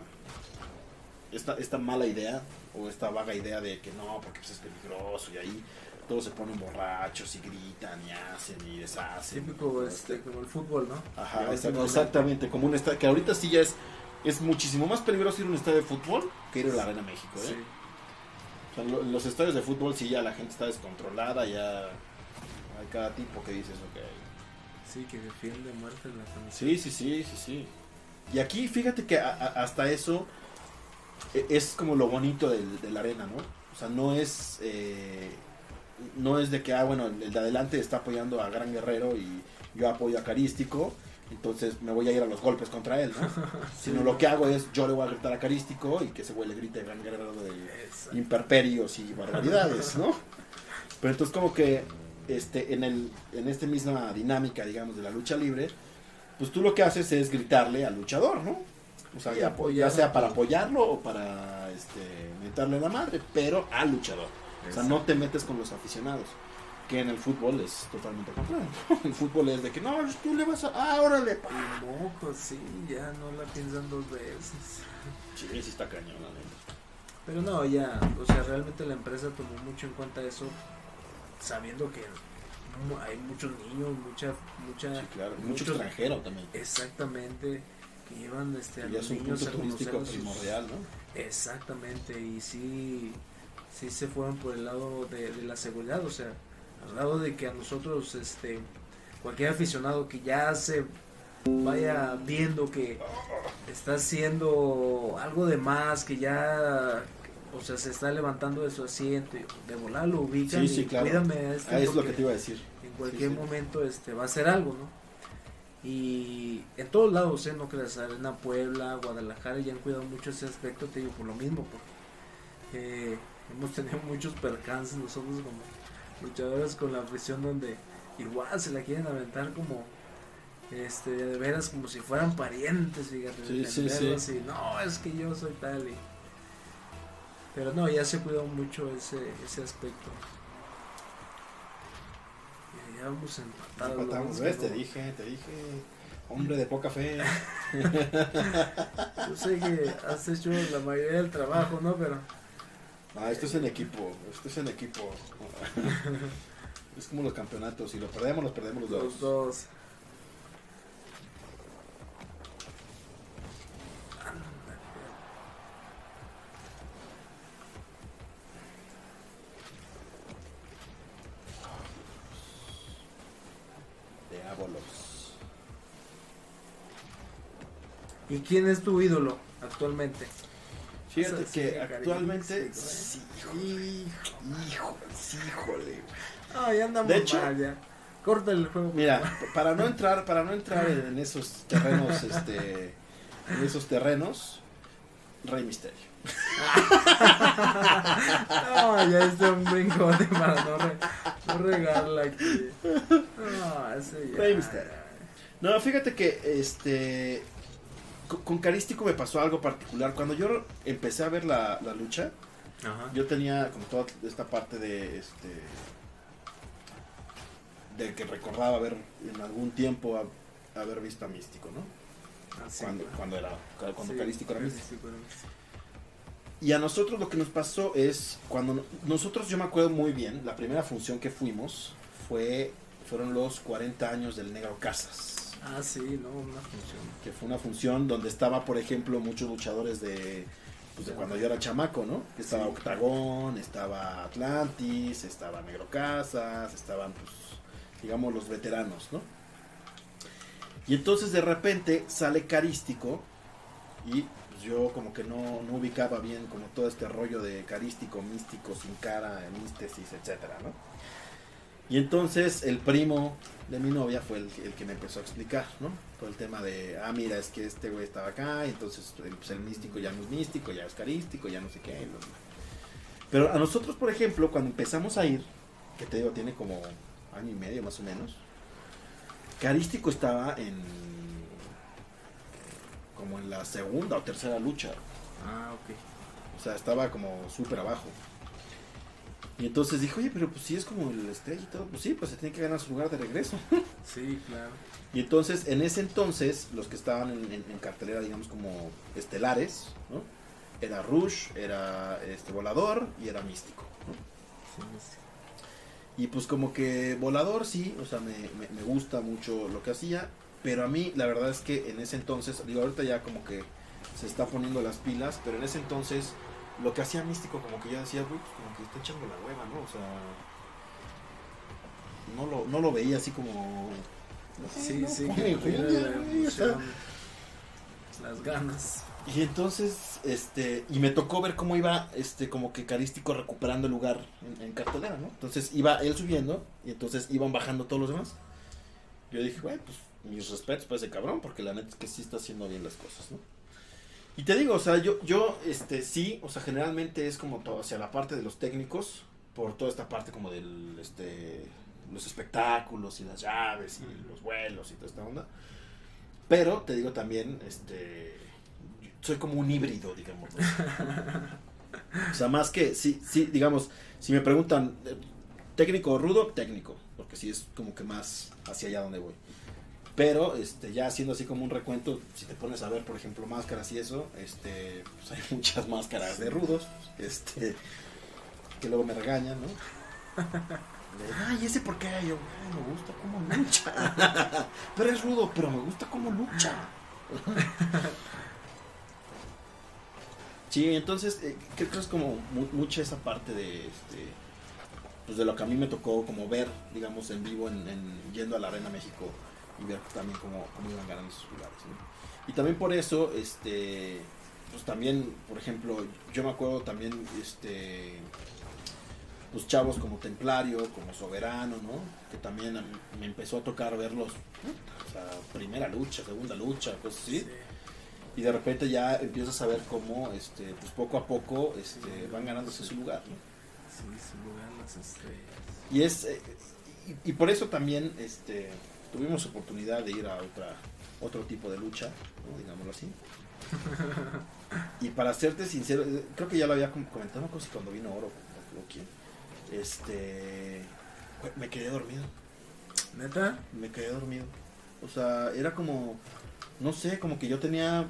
Esta, esta mala idea o esta vaga idea de que no, porque pues, es peligroso y ahí todos se ponen borrachos y gritan y hacen y deshacen. Típico este, como el fútbol, ¿no? Ajá, exact- exactamente, como un estadio, que ahorita sí ya es, es muchísimo más peligroso ir a un estadio de fútbol que ir a la Arena México, ¿eh? Sí. O sea, lo- los estadios de fútbol sí ya la gente está descontrolada, ya hay cada tipo que dices, ok. Sí, que defiende muerte en la. Sí, sí, sí, sí, sí. Y aquí fíjate que a- a- hasta eso e- es como lo bonito del- de la arena, ¿no? O sea, no es eh, no es de que, ah, bueno, el de adelante está apoyando a Gran Guerrero y yo apoyo a Carístico, entonces me voy a ir a los golpes contra él, ¿no? Sino lo que hago es, yo le voy a gritar a Carístico y que ese güey le grite a Gran Guerrero de Exacto. imperperios y barbaridades, ¿no? Pero entonces como que este en el en esta misma dinámica, digamos, de la lucha libre, pues tú lo que haces es gritarle al luchador, ¿no? O sea, ya, ya sea para apoyarlo o para este meterle la madre, pero al luchador. O sea, no te metes con los aficionados. Que en el fútbol es totalmente contrario. ¿no? El fútbol es de que no, tú le vas a. ¡Ah, órale! pa". Y mocos, sí, ya no la piensan dos veces. Sí, sí está cañón, la. Pero no, ya, o sea, realmente la empresa tomó mucho en cuenta eso, sabiendo que hay muchos niños, mucha, mucha, Sí, claro. Mucho muchos- extranjero también. exactamente, que llevan este, a los niños punto a turístico sus- primordial, ¿no? Exactamente, y sí, sí se fueron por el lado de, de la seguridad, o sea, al lado de que a nosotros, este, cualquier aficionado que ya se vaya viendo que está haciendo algo de más, que ya, o sea, se está levantando de su asiento, y de volar lo ubican Sí, sí, y claro. cuídame a este Ah, es lo que te iba a decir. en cualquier Sí, momento este va a hacer algo, ¿no? Y en todos lados, ¿eh? No creas, Arena Puebla, Guadalajara ya han cuidado mucho ese aspecto, te digo, por lo mismo, porque eh, hemos tenido muchos percances nosotros como luchadores con la afición donde igual se la quieren aventar como este de veras como si fueran parientes, fíjate, Sí, sí, sí. y, no, es que yo soy tal y pero no, ya se cuidó mucho ese, ese aspecto. Y ya vamos empatados. Empatamos, ¿ves? es Te dije, te dije. Hombre de poca fe. Yo sé que has hecho la mayoría del trabajo, ¿no? Pero Ah, esto es en equipo. Esto es en equipo. es como los campeonatos. Si lo perdemos, los perdemos los dos. los dos. ¿Y quién es tu ídolo actualmente? Fíjate que actualmente. sí, hijo, híjole. Ya andamos De hecho- mal, ya. Corta el juego. Mira, para no entrar, para no entrar en, esos terrenos, este, en esos terrenos, Rey Misterio. No, ya es de un brincote para no, re- no regarla aquí. No. Rey Mysterio. No, fíjate que este con, Carístico me pasó algo particular. Cuando yo empecé a ver la, la lucha, Ajá. yo tenía como toda esta parte de este de que recordaba haber en algún tiempo a- haber visto a Místico, ¿no? Ah, sí, cuando, claro. cuando era cuando Sí, Carístico era Místico. Era místico. Y a nosotros lo que nos pasó es cuando no- nosotros yo me acuerdo muy bien, la primera función que fuimos fue fueron los 40 años del Negro Casas, Ah, sí, no, una función. que fue una función donde estaba, por ejemplo, muchos luchadores de pues de cuando yo era chamaco, ¿no? Estaba Sí. Octagón, estaba Atlantis, estaba Negro Casas, estaban pues digamos los veteranos, ¿no? Y entonces de repente sale Carístico y pues, yo como que no, no ubicaba bien como todo este rollo de carístico, místico, sin cara, místesis, etcétera, ¿no? Y entonces el primo de mi novia fue el, el que me empezó a explicar, ¿no? Todo el tema de, ah, mira, es que este güey estaba acá, y entonces el, pues, el místico ya no es místico, ya es carístico, ya no sé qué. Pero a nosotros, por ejemplo, cuando empezamos a ir, que te digo, tiene como año y medio más o menos, carístico estaba en como en la segunda o tercera lucha. Ah, ok. O sea, estaba como súper abajo. Y entonces dijo, oye, pero pues si es como el estrella y todo, pues sí, pues se tiene que ganar su lugar de regreso. Sí, claro. Y entonces, en ese entonces, los que estaban en, en- en cartelera, digamos, como estelares, ¿no? Era Rush, era este Volador y era Místico. ¿no? Sí, sí. Y pues como que Volador sí, o sea, me, me- me gusta mucho lo que hacía, pero a mí la verdad es que en ese entonces, digo, ahorita ya como que se está poniendo las pilas, pero en ese entonces lo que hacía Místico como que yo decía, güey, pues como que está echando la hueva, ¿no? O sea, no lo, no lo veía así como... Sí, no, sí, que la sea, las ganas. Y entonces, este, y me tocó ver cómo iba, este, como que Carístico recuperando el lugar en, en cartelera, ¿no? Entonces iba él subiendo y entonces iban bajando todos los demás. Yo dije, güey, pues mis respetos para ese cabrón, porque la neta es que sí está haciendo bien las cosas, ¿no? Y te digo, o sea, yo, yo, este, sí, o sea, generalmente es como todo hacia la parte de los técnicos, por toda esta parte como del, este, los espectáculos y las llaves y los vuelos y toda esta onda. Pero te digo también, este, soy como un híbrido, digamos. o sea, más que, sí, sí, digamos, si me preguntan, eh, técnico o rudo, técnico, porque sí es como que más hacia allá donde voy. Pero, este, ya haciendo así como un recuento, si te pones a ver, por ejemplo, máscaras y eso, este, pues hay muchas máscaras de rudos, este, que luego me regañan, ¿no? Ay, ¿ese por qué? Yo, "Ay, me gusta cómo lucha. pero es rudo, pero me gusta cómo lucha. Sí, entonces eh, creo que es como mu- mucha esa parte de este pues de lo que a mí me tocó como ver, digamos, en vivo en, en- yendo a la Arena México y ver también cómo, cómo iban ganando esos lugares. ¿no? Y también por eso, este, pues también, por ejemplo, yo me acuerdo también, este, pues chavos como Templario, como Soberano, ¿no? Que también me empezó a tocar verlos, o sea, primera lucha, segunda lucha, cosas así. Y de repente ya empiezas a ver cómo, este, pues poco a poco, este, van ganándose su lugar, ¿no? Sí, su lugar las estrellas. Y es eh, y, y por eso también este tuvimos oportunidad de ir a otra otro tipo de lucha, ¿no? digámoslo así. y para serte sincero, eh, creo que ya lo había com- comentado, no sé cuando vino Oro o, quién. Este me quedé dormido, ¿Neta? me quedé dormido. O sea, era como no sé, como que yo tenía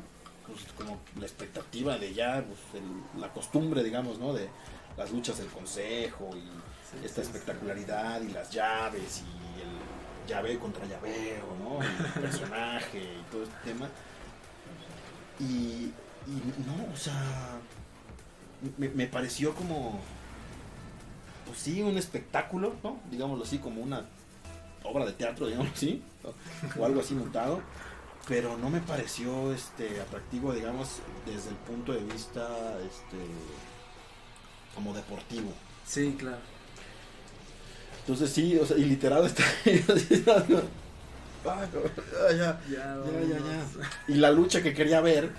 pues como la expectativa de ya pues, el- la costumbre, digamos, ¿no? De las luchas del consejo y Sí, esta sí, espectacularidad y las llaves y llave contra llaveo, ¿no? El personaje y todo este tema. Y, y no, o sea, me, me pareció como, pues sí, un espectáculo, ¿no? Digámoslo así, como una obra de teatro, digámoslo así, o, o algo así montado. Pero no me pareció este atractivo, digamos, desde el punto de vista este como deportivo. Sí, claro. Entonces sí, o sea, y literal está no, ya, ya, Ya, ya, ya. Y la lucha que quería ver,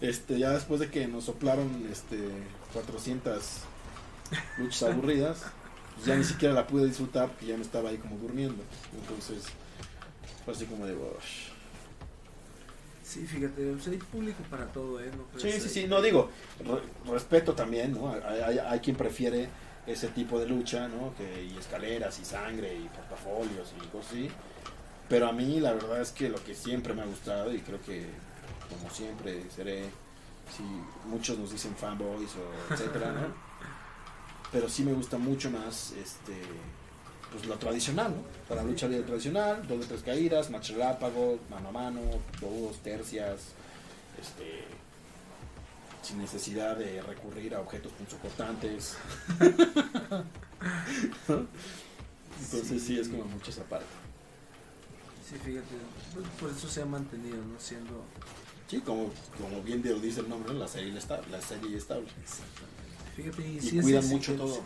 este, ya después de que nos soplaron este 400 luchas aburridas, pues ya ni siquiera la pude disfrutar porque ya me estaba ahí como durmiendo. Entonces, fue así como de, "Ush". Sí, fíjate, pues hay público para todo, ¿eh? No Sí, sí, sí, no digo, re- respeto también, ¿no? Hay, hay- hay quien prefiere ese tipo de lucha, ¿no? Que, y escaleras y sangre y portafolios y cosas así. Pero a mí la verdad es que lo que siempre me ha gustado y creo que como siempre seré, si muchos nos dicen fanboys o etcétera, ¿no? Pero sí me gusta mucho más este pues lo tradicional, ¿no? Para la lucha libre tradicional, dos de tres caídas, match relápago, mano a mano, dos tercias, este sin necesidad de recurrir a objetos punzocortantes. Entonces sí. es como mucho esa parte. Sí, fíjate, pues, por eso se ha mantenido, ¿no? Siendo... Sí, como, como bien lo dice el nombre, la serie estable. La serie estable. Exactamente. Fíjate, y, Y sí es cuidan mucho todo.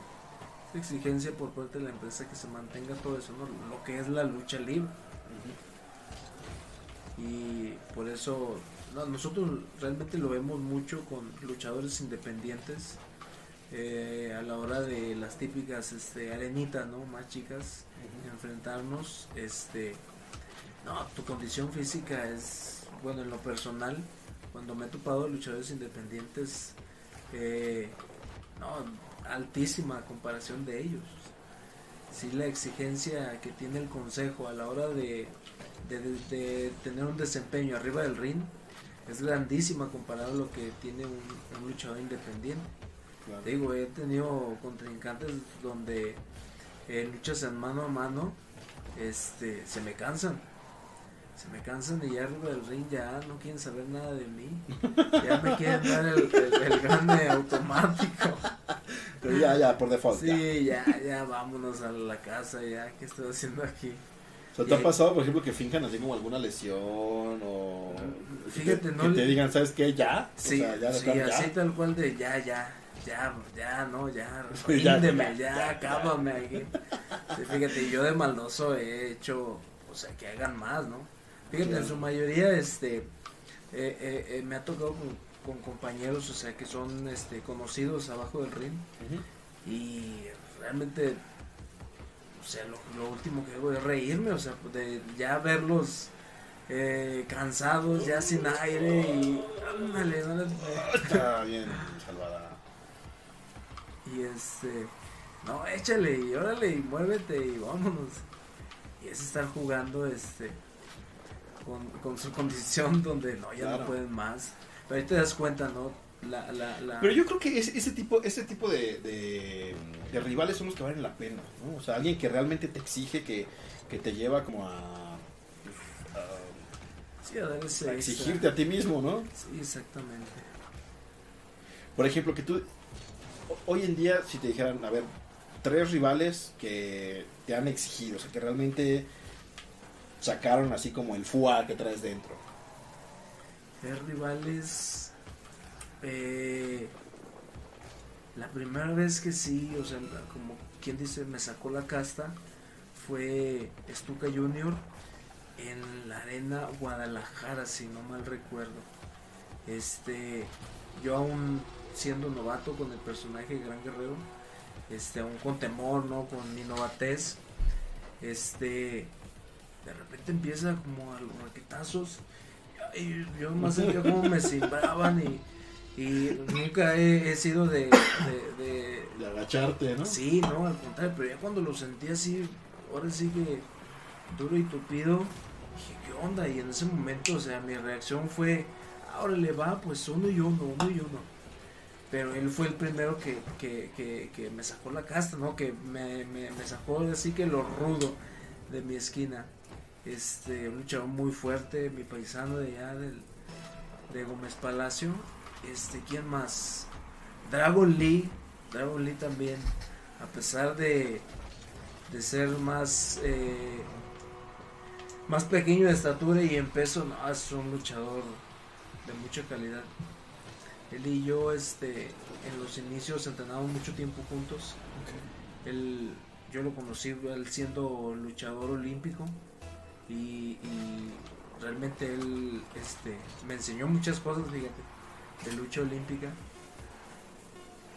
es exigencia por parte de la empresa que se mantenga todo eso, ¿no? Lo que es la lucha libre. Y por eso nosotros realmente lo vemos mucho con luchadores independientes eh, a la hora de las típicas este, arenitas, ¿no? Más chicas, enfrentarnos, este, no, tu condición física es, bueno, en lo personal, cuando me he topado luchadores independientes, eh, no, altísima a comparación de ellos. Sí, la exigencia que tiene el consejo a la hora de, de, de- de tener un desempeño arriba del ring es grandísima comparado a lo que tiene un, un luchador independiente. Claro. Te Digo, he tenido contrincantes donde en luchas en mano a mano este, se me cansan. Se me cansan y ya arriba del ring ya no quieren saber nada de mí. Ya me quieren dar el, el, el grande automático. Pero ya, ya, por default. Sí, ya, ya vámonos a la casa, ya, ¿qué estoy haciendo aquí? ¿te ha pasado, por ejemplo, que finjan así como alguna lesión o... Fíjate, no Que le- te digan, ¿sabes qué? Ya. Sí, o sea, ya, sí, ya. así tal cual de ya, ya, ya, ya, no, ya, ríndeme, ya, ya, ya, acábame aquí. Sí, fíjate, yo de maldoso he hecho, o sea, que hagan más, ¿no? Fíjate, en su mayoría, este, eh, eh, eh, me ha tocado con, con compañeros, o sea, que son, este, conocidos abajo del ring y realmente, o sea, lo, lo último que hago es reírme, o sea, de ya verlos eh, cansados, ya sin aire y, ándale, no les- Está bien, salvada. Y este, no, échale y órale y muévete y vámonos. Y es estar jugando este con, con su condición donde no, ya Claro. no pueden más. Pero ahí te das cuenta, ¿no? La, la, la... Pero yo creo que ese, ese tipo, ese tipo de, de, de rivales son los que valen la pena, ¿no? O sea, alguien que realmente te exige, que, que te lleva como a, a- Sí, a dar ese a extra. exigirte a ti mismo, ¿no? Sí, exactamente. Por ejemplo, que tú, ho- hoy en día, si te dijeran, a ver, tres rivales que te han exigido, o sea, que realmente sacaron así como el fuá que traes dentro. Ver rivales. eh, la primera vez que sí, o sea, como quien dice, me sacó la casta, fue Stuka Junior en la arena Guadalajara, si no mal recuerdo. Este, yo aún siendo novato con el personaje de Gran Guerrero, este, aún con temor, ¿no? Con mi novatez, este, de repente empieza como a los raquetazos y yo más sentía como me cimbraban y, y nunca he, he sido de, de- de- De agacharte, ¿no? sí no al contrario pero ya cuando lo sentí así ahora sí que duro y tupido dije qué onda y en ese momento o sea mi reacción fue ahora le va pues uno y uno uno y uno pero él fue el primero que, que, que, que me sacó la casta no que me, me, sacó así que lo rudo de mi esquina. Este, un luchador muy fuerte, mi paisano de allá del, de Gómez Palacio. Este, ¿quién más? Dragon Lee, Dragon Lee también, a pesar de, de ser más, eh, más pequeño de estatura y en peso, no, es un luchador de mucha calidad. Él y yo, este, en los inicios entrenamos mucho tiempo juntos. Él, yo lo conocí él siendo luchador olímpico y, y realmente él este, me enseñó muchas cosas, fíjate, de lucha olímpica.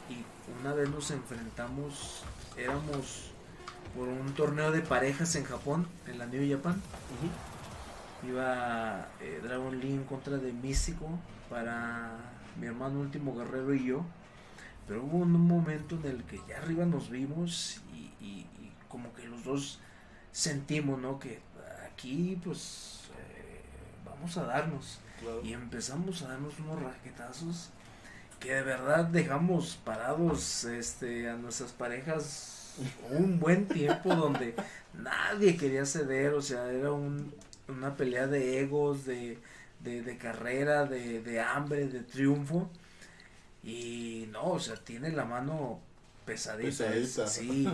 Y una vez nos enfrentamos, éramos por un torneo de parejas en Japón, en la New Japan. Iba eh, Dragon Lee en contra de Místico para mi hermano Último Guerrero y yo. Pero hubo un momento en el que ya arriba nos vimos y, y- y como que los dos sentimos, ¿no? Que aquí pues eh, vamos a darnos. Claro. Y empezamos a darnos unos raquetazos que de verdad dejamos parados este, a nuestras parejas un buen tiempo donde nadie quería ceder, o sea, era un, una pelea de egos, de, de, de carrera, de, de hambre, de triunfo. Y no, o sea, tiene la mano pesadita. Pesadita. Sí,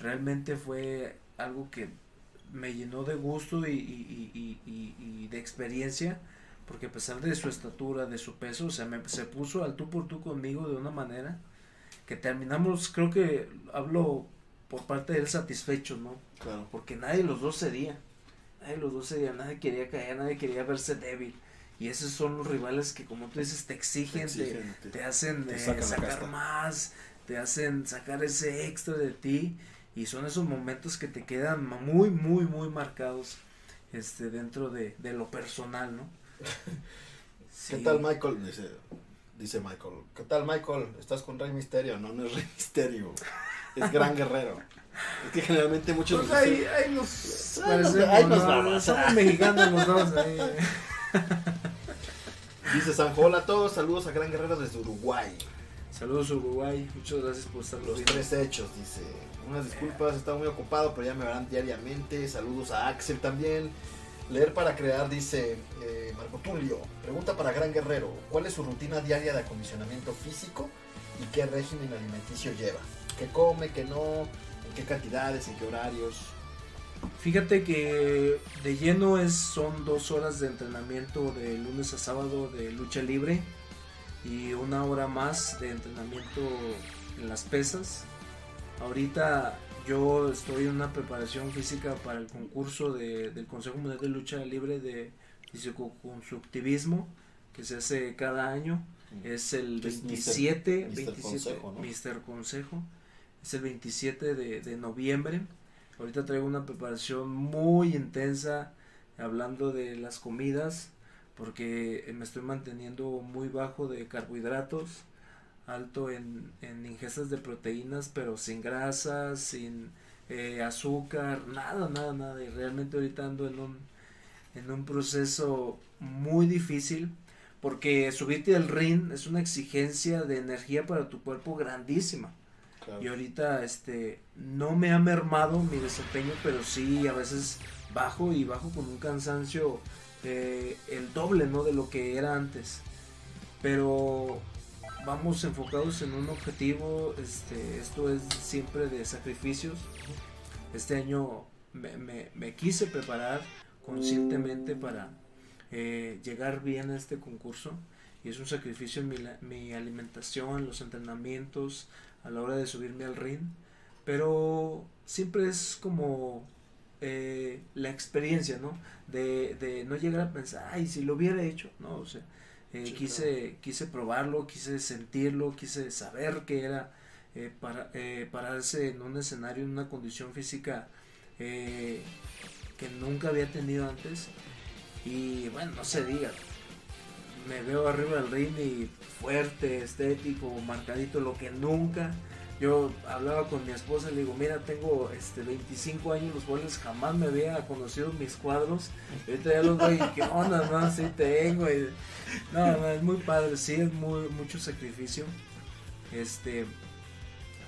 realmente fue algo que me llenó de gusto y, y, y, y, y de experiencia, porque a pesar de su estatura, de su peso, o sea, me, se puso al tú por tú conmigo de una manera que terminamos, creo que hablo por parte de él satisfecho, ¿no? Claro. Porque nadie de los dos cedía, nadie de los dos cedía, nadie quería caer, nadie quería verse débil. Y esos son los rivales que, como tú dices, te exigen, te, Exigen, te- te hacen te eh, sacar más, te hacen sacar ese extra de ti y son esos momentos que te quedan muy, muy, muy marcados este dentro de, de lo personal, ¿no? ¿Qué tal Michael? Dice, dice Michael. ¿Qué tal Michael? ¿Estás con Rey Misterio? No, no es Rey Misterio. Es Gran Guerrero. Es que generalmente muchos Pues ahí, dicen- ahí nos Ahí nos- vamos. Somos mexicanos los dos. ahí. Dice Sanjo, hola a todos, saludos a Gran Guerrero desde Uruguay. Saludos Uruguay, muchas gracias por estar Los tres hechos, dice. Unas disculpas, estaba muy ocupado, pero ya me verán diariamente. Saludos a Axel también. Leer para crear, dice eh, Marco Tulio. Pregunta para Gran Guerrero. ¿Cuál es su rutina diaria de acondicionamiento físico y qué régimen alimenticio lleva? ¿Qué come, qué no? ¿En qué cantidades, en qué horarios? Fíjate que de lleno es, son dos horas de entrenamiento de lunes a sábado de lucha libre y una hora más de entrenamiento en las pesas. Ahorita yo estoy en una preparación física para el concurso de- del Consejo Mundial de Lucha Libre de Fisicoconstructivismo que se hace cada año. Es el Que es Mister- 27, Mister 27 Consejo, ¿no? Mister Consejo. Es el 27 de, de noviembre. Ahorita traigo una preparación muy intensa hablando de las comidas porque me estoy manteniendo muy bajo de carbohidratos, alto en, en ingestas de proteínas, pero sin grasas, sin eh, azúcar, nada, nada, nada. Y realmente ahorita ando en un, en un proceso muy difícil porque subirte al ring es una exigencia de energía para tu cuerpo grandísima. Claro. Y ahorita este no me ha mermado mi desempeño, pero sí a veces bajo y bajo con un cansancio eh, el doble ¿no? de lo que era antes. Pero vamos enfocados en un objetivo, este, esto es siempre de sacrificios. Este año me, me- quise preparar conscientemente para eh, llegar bien a este concurso y es un sacrificio en mi, mi alimentación, los entrenamientos, a la hora de subirme al ring, pero siempre es como eh, la experiencia, ¿no? De, de no llegar a pensar, ay, si lo hubiera hecho, ¿no? O sea, eh, Sí, quise, quise probarlo, quise sentirlo, quise saber que era eh, para, eh, pararse en un escenario, en una condición física eh, que nunca había tenido antes. Y bueno, no se diga, me veo arriba del ring y fuerte, estético, marcadito, lo que nunca. Yo hablaba con mi esposa y le digo, mira, tengo este 25 años, los cuales jamás me había conocido mis cuadros. Y ahorita ya los doy, ¿qué onda? No, sí tengo. y- no, no, es muy padre, sí, es muy, mucho sacrificio. Este,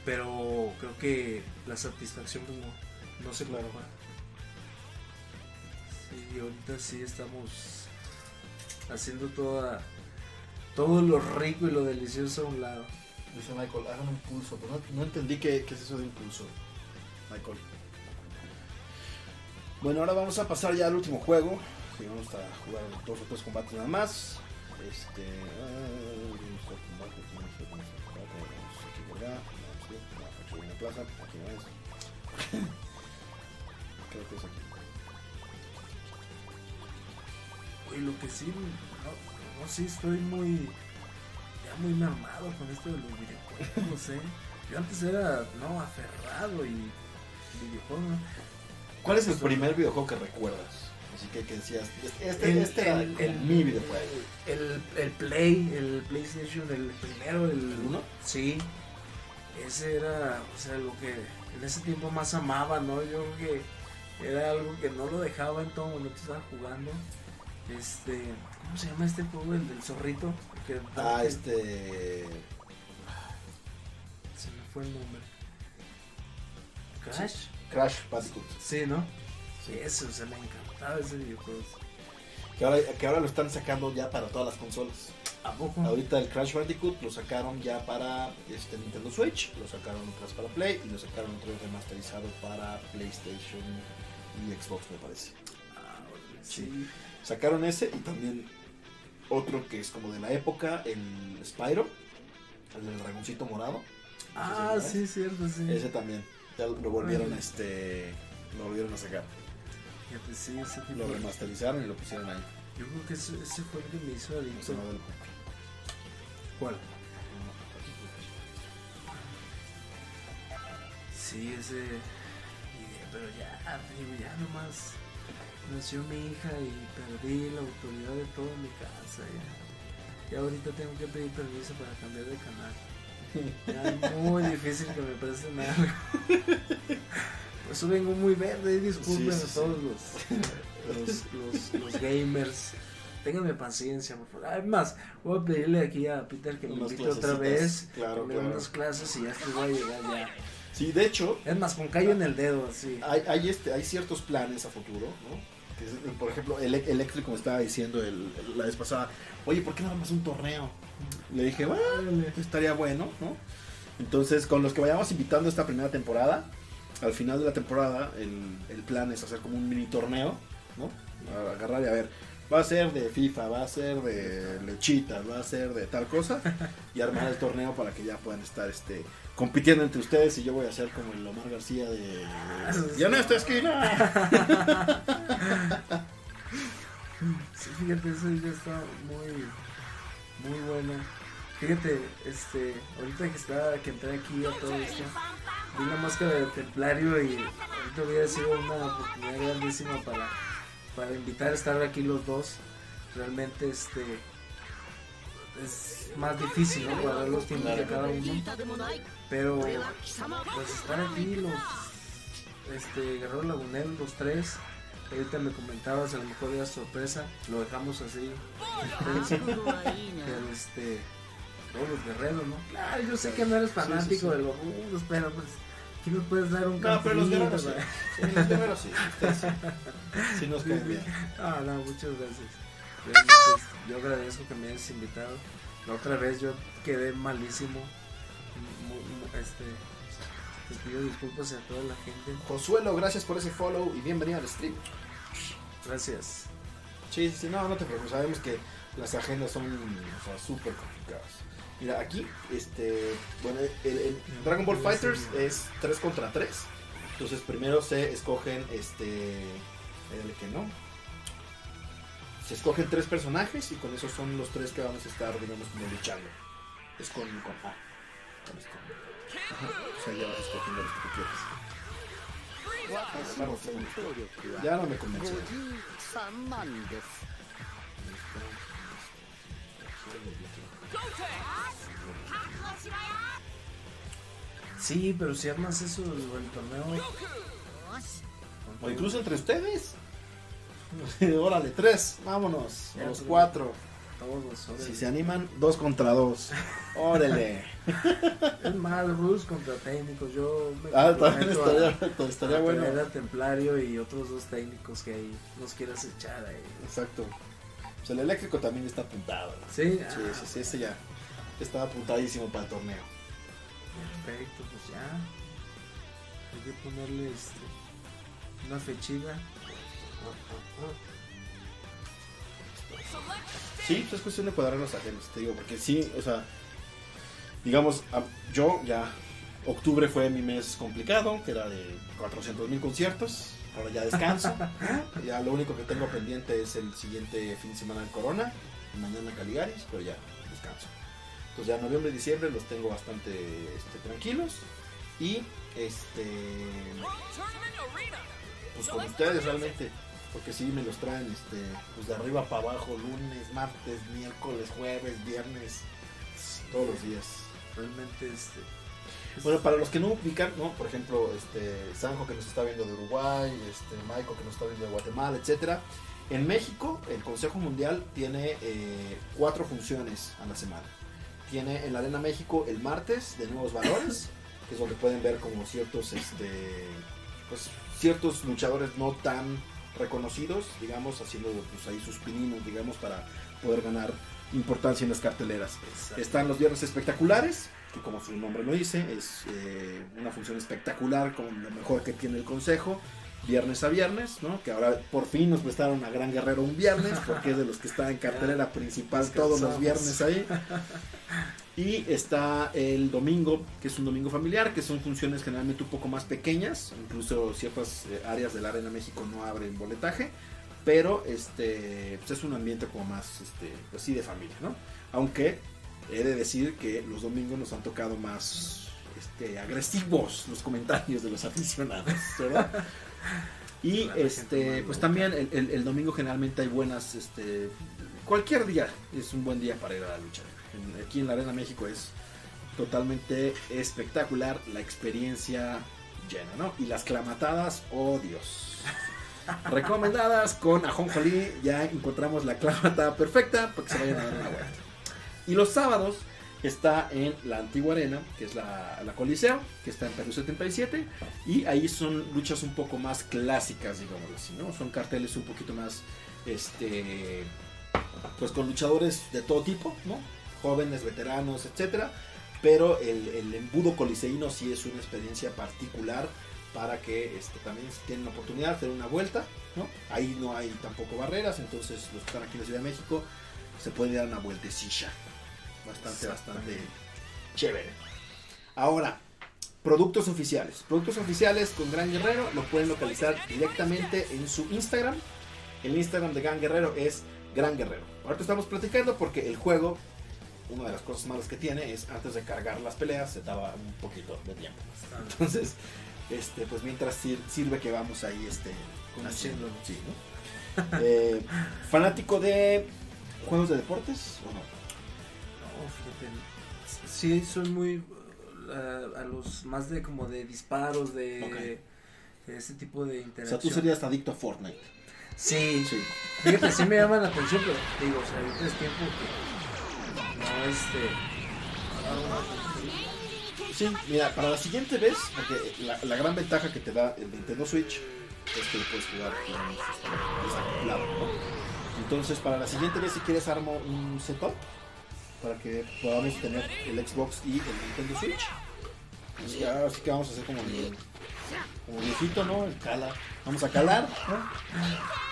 pero creo que la satisfacción pues, no, no se Claro. compara. Sí, ahorita sí estamos haciendo toda todo lo rico y lo delicioso a un lado. Dice Michael, hagan un pulso. Pero no, no entendí qué, qué es eso de impulso, Michael. Bueno, ahora vamos a pasar ya al último juego. Que vamos a jugar dos o tres combates nada más. Este. no, plaza, aquí no es. Creo que es aquí. Y lo que sí, no, no sí estoy muy, ya muy mamado con esto de los videojuegos, no sé. Yo antes era, no, aferrado y videojuegos. ¿no? ¿Cuál es el primer videojuego que recuerdas? Así que, que decías, este, El, este era el, el- mi videojuego. el, el Play, el PlayStation, el primero, el ¿El uno? Sí. Ese era, o sea, lo que en ese tiempo más amaba, ¿no? Yo creo que era algo que no lo dejaba en todo momento, estaba jugando. Este, ¿cómo se llama este juego? El del zorrito. Ah, este. Se me fue el nombre. Crash. Crash Bandicoot. Sí, ¿no? Sí, eso, se me ese videojuego. Que ahora, que ahora lo están sacando ya para todas las consolas. ¿A poco? Ahorita el Crash Bandicoot lo sacaron ya para este, Nintendo Switch, lo sacaron otras para Play y lo sacaron otro remasterizado para PlayStation y Xbox, me parece. Ah, sí. Sacaron ese y también otro que es como de la época, el Spyro, el del dragoncito morado. Ah, No sí, cierto, sí. Ese también. Ya lo volvieron este. Lo volvieron a sacar. Fíjate, sí, ese tipo Lo remasterizaron y lo pusieron ahí. Yo creo que ese, ese fue el que me hizo adicto. no, ¿Cuál? Sí, ese. y- pero ya, digo, ya nomás nació mi hija y perdí la autoridad de todo en mi casa. Ya, ya ahorita tengo que pedir permiso para cambiar de canal. Ya es muy difícil que me presten algo. Por eso vengo muy verde, y disculpen Sí, sí, a sí. todos los, los, los, los gamers. Ténganme paciencia, por favor. Además, voy a pedirle aquí a Peter que me invite otra vez. Claro, que me claro. unas clases y ya te voy a llegar ya. Sí, de hecho, Es más, con callo en el dedo, así. hay, hay, este, hay ciertos planes a futuro, ¿no? Que es, por ejemplo, el eléctrico me estaba diciendo el, la vez pasada, oye, ¿por qué no armas un torneo? Le dije, bueno, estaría bueno, ¿no? Entonces, con los que vayamos invitando esta primera temporada, al final de la temporada, el, el plan es hacer como un mini torneo, ¿no? Agarrar y a ver, va a ser de FIFA, va a ser de lechitas, va a ser de tal cosa, y armar el torneo para que ya puedan estar este compitiendo entre ustedes y yo voy a ser como el Omar García de ya no esta esquina Sí, fíjate, eso ya está muy, muy bueno. Fíjate, este, ahorita que estaba, que entré aquí a todo esto, vi la máscara de templario y ahorita hubiera sido una oportunidad grandísima para, para invitar a estar aquí los dos. Realmente, este, es más difícil, ¿no? Para los tiempos de cada uno. Pero, pues estar aquí los, este, Guerrero Lagunero, los tres. Ahorita me comentabas, a lo mejor era sorpresa, lo dejamos así. Pero este, todos los guerreros, ¿no? Claro, yo sé que no eres fanático sí. de los rudos, pero pues, aquí nos puedes dar un no pero los guerreros sí, los guerreros sí ustedes sí, sí nos caen bien Ah, no, muchas gracias. Realmente, este, yo agradezco que me hayas invitado. La otra vez yo quedé malísimo. Este, te pido disculpas a toda la gente. Josuelo gracias por ese follow y bienvenido al stream Gracias. Sí, sí, no, no te preocupes, sabemos que las agendas son o sea, súper complicadas. Mira, aquí, este, bueno, el, el Dragon Ball Fighters es 3 contra 3. Entonces primero se escogen, este, el que no. Se escogen tres personajes y con esos son los tres que vamos a estar, digamos, como luchando. Es con, con A. Con esto. Ajá, o sea, ya vas escogiendo los que tú quieres. Ya no me convence. Sí, pero si armas eso el torneo. O incluso entre ustedes. Órale, tres, vámonos. Los cuatro. Todos. Si se animan, dos contra dos. Órale. es mal, Rus contra técnicos. Yo me ah, también estaría, a, estaría a bueno. Templario y otros dos técnicos que ahí nos quieras echar ahí. Exacto. Pues el eléctrico también está apuntado. Sí, Sí, ah, sí, sí, ese ya está apuntadísimo para el torneo. Perfecto, pues ya. Hay que ponerle este, una fechita. Sí, pues es cuestión de cuadrar los agentes, te digo, porque sí, o sea, digamos, yo ya, octubre fue mi mes complicado, que era de 400 mil conciertos, ahora ya descanso, ya lo único que tengo pendiente es el siguiente fin de semana en Corona, y mañana Caligaris, pero ya descanso. Entonces ya noviembre y diciembre los tengo bastante este, tranquilos, y este, pues con ustedes realmente, Porque sí me los traen este, pues de arriba para abajo, lunes, martes, miércoles, jueves, viernes, todos los días. Realmente, este. Bueno, para los que no ubican, ¿no? Por ejemplo, este Sanjo que nos está viendo de Uruguay, este Maico que nos está viendo de Guatemala, etcétera. En México, el Consejo Mundial tiene eh, cuatro funciones a la semana. Tiene en la Arena México el martes de nuevos valores, que es donde pueden ver como ciertos, este, pues, ciertos luchadores no tan reconocidos, digamos, haciendo pues, ahí sus pininos, digamos, para poder ganar importancia en las carteleras. Están los viernes espectaculares, que como su nombre lo dice, es eh, una función espectacular con lo mejor que tiene el consejo, viernes a viernes, ¿no? Que ahora por fin nos prestaron a Gran Guerrero un viernes, porque es de los que está en cartelera principal todos los viernes ahí. Y está el domingo, que es un domingo familiar, que son funciones generalmente un poco más pequeñas, incluso ciertas eh, áreas de la Arena México no abren boletaje, pero este pues es un ambiente como más este, así de familia, ¿no? Aunque he de decir que los domingos nos han tocado más este, agresivos los comentarios de los aficionados, ¿verdad? Y este, pues también el, el- el domingo generalmente hay buenas, este, cualquier día es un buen día para ir a la lucha. En- aquí en la Arena México es totalmente espectacular la experiencia llena, ¿no? Y las clamatadas, oh Dios. Recomendadas con Ajonjolí, ya encontramos la clamatada perfecta para que se vayan a dar una vuelta. Y los sábados está en la antigua arena, que es la, la Coliseo, que está en Perú 77. Y ahí son luchas un poco más clásicas, digamos así, ¿no? Son carteles un poquito más, este, pues con luchadores de todo tipo, ¿no? Jóvenes, veteranos, etcétera. Pero el, embudo coliseíno sí es una experiencia particular para que este, también tienen la oportunidad de hacer una vuelta, ¿no? Ahí no hay tampoco barreras, entonces los que están aquí en la Ciudad de México se pueden dar una vueltecilla. Bastante, bastante chévere. Ahora, productos oficiales. Productos oficiales con Gran Guerrero lo pueden localizar directamente en su Instagram. El Instagram de Gran Guerrero es Gran Guerrero. Ahorita estamos platicando porque el juego, una de las cosas malas que tiene es antes de cargar las peleas se daba un poquito de tiempo. Entonces, este, pues mientras sir- sirve que vamos ahí este, haciendo. Sí, ¿no? Eh, ¿Fanático de juegos de deportes o no? No, fíjate. Sí, soy muy. uh, a los más de como de disparos, de. de ese tipo de O interacción. sea, tú serías adicto a Fortnite. Sí, Sí. fíjate, sí me llama la atención, pero digo, o sea, ahorita es tiempo que. No, este. Sí, mira, para la siguiente vez, porque la, la gran ventaja que te da el Nintendo Switch es que lo puedes jugar desacoplado, ¿no? Entonces, para la siguiente vez, si quieres, armo un setup para que podamos tener el Xbox y el Nintendo Switch. Así que, así que vamos a hacer como el, como viejito, ¿no? El cala. Vamos a calar, ¿no?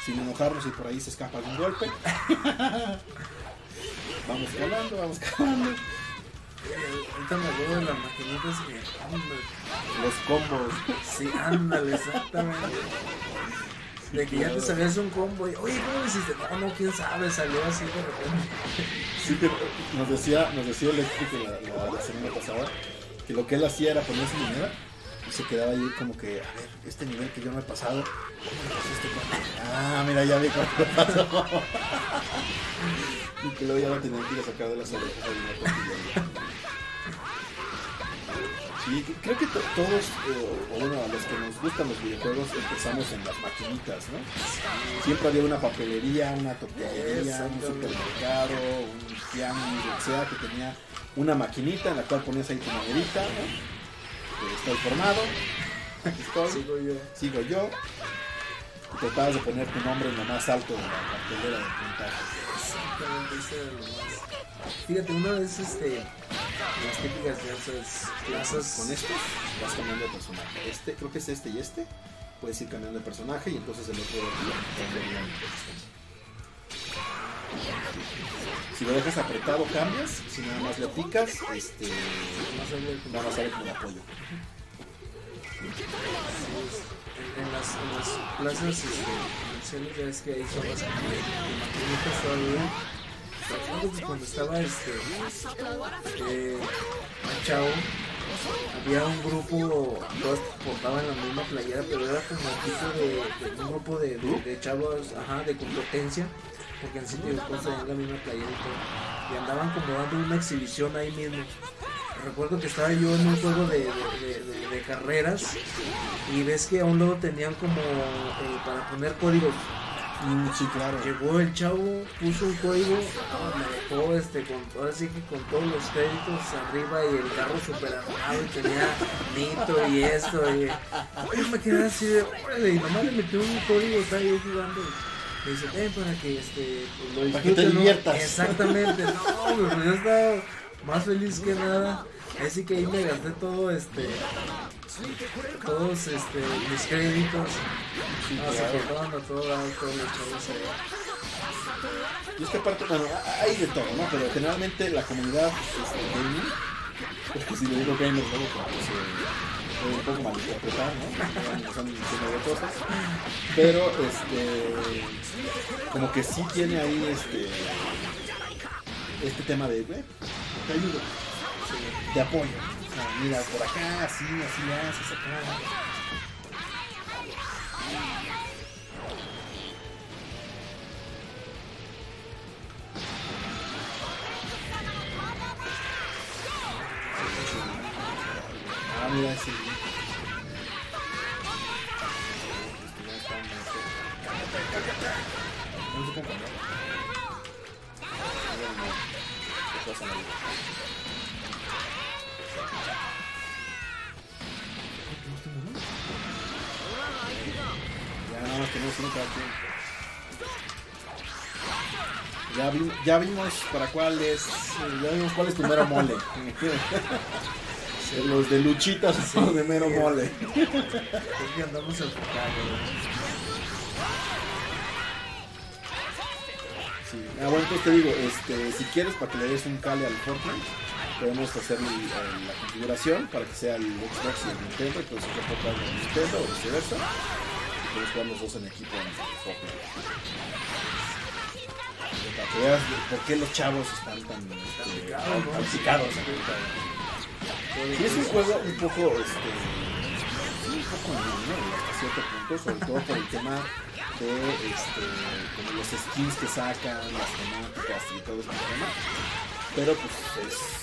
Sin enojarnos y por ahí se escapa algún golpe. vamos calando, vamos calando. Ahorita me acuerdo de las maquinitas que. Los combos. sí, ándale, exactamente. De que ya te sabías un combo y, oye, ¿cómo lo hiciste? No, no, quién sabe, salió así de repente. Sí, que nos decía, nos decía el eléctrico la, la, la semana pasada que lo que él hacía era poner su moneda y se quedaba ahí como que, a ver, este nivel que yo no he pasado, ¿cómo lo pasó este cuate? Ah, mira, ya vi cómo lo pasó. y que luego ya lo tenían que ir a sacar de las orejas ahí una. Sí, creo que to- todos, eh, o bueno, a los que nos gustan los videojuegos, empezamos en las maquinitas, ¿no? Siempre había una papelería, una tortillería, un supermercado, un tianguis, lo que sea, que tenía una maquinita en la cual ponías ahí tu monedita, ¿no? Estoy formado, estoy, Sigo yo. sigo yo. Tratabas de poner tu nombre en lo más alto de la cartelera de puntaje. Exactamente, eso era lo más. Fíjate, una vez, este, las típicas de esas plazas Con estos vas cambiando de personaje. Este, creo que es este y este. Puedes ir cambiando de personaje y entonces el otro. Si lo dejas apretado cambias, si nada más le picas, este, sale como- nada más sale como apoyo. En, las, en las plazas este, comerciales ya es que de, de maquinitas todavía. Cuando estaba este eh, Machao, había un grupo, todos portaban la misma playera, pero era como tipo de, de un grupo de, de, chavos, ajá, de competencia, porque en sitio de tenían la misma playera y todo, y andaban como dando una exhibición ahí mismo. Recuerdo que estaba yo en un juego de, de, de- de- de carreras y ves que a un lado tenían como eh, para poner códigos Mm, sí, claro. Llegó el chavo, puso un código, me dejó este, con, ahora sí que con todos los créditos arriba y el carro super armado y tenía nitro y esto. Y, yo me quedé así de, órale, y nomás le metió un código, estaba yo jugando. Me dice, ven para que este, pues, lo Para que te disfruten, ¿no?". diviertas. Exactamente, no, pues yo estaba más feliz que nada. Así que ahí me gasté todo este todos este mis créditos ah, se portaban a todo lado, todos los chavos ahí. Y es que aparte, bueno, hay de todo, ¿no? Pero generalmente la comunidad este, gaming, porque si le digo gamer luego puede un poco malinterpretar, ¿no? Están diciendo de cosas. Pero, este, como que sí tiene ahí este, este tema de, güey, te ayudo, de apoyo. O sea, mira, por acá, así, así le haces acá. Ah, mira, sí. No se nada más tenemos uno cada quien. Ya, vi- ya vimos para cuál es, eh, ya vimos cuál es tu mero mole. Los de luchitas son los de mero mole. Creo que andamos enfocados. Sí. Ah, bueno, entonces te digo, este, si quieres para que le des un cale al Fortnite, podemos hacer el- el- la configuración para que sea el Xbox y el Nintendo, entonces puedo jugar el Nintendo o viceversa, podemos jugar los dos en equipo en por qué los chavos están tan, este, picados, ¿no? tan. Sí, es un juego un poco, este, un poco ñoño, hasta cierto punto, sobre todo por el tema de, este, como los skins que sacan, las temáticas y todo este tema. Pero pues es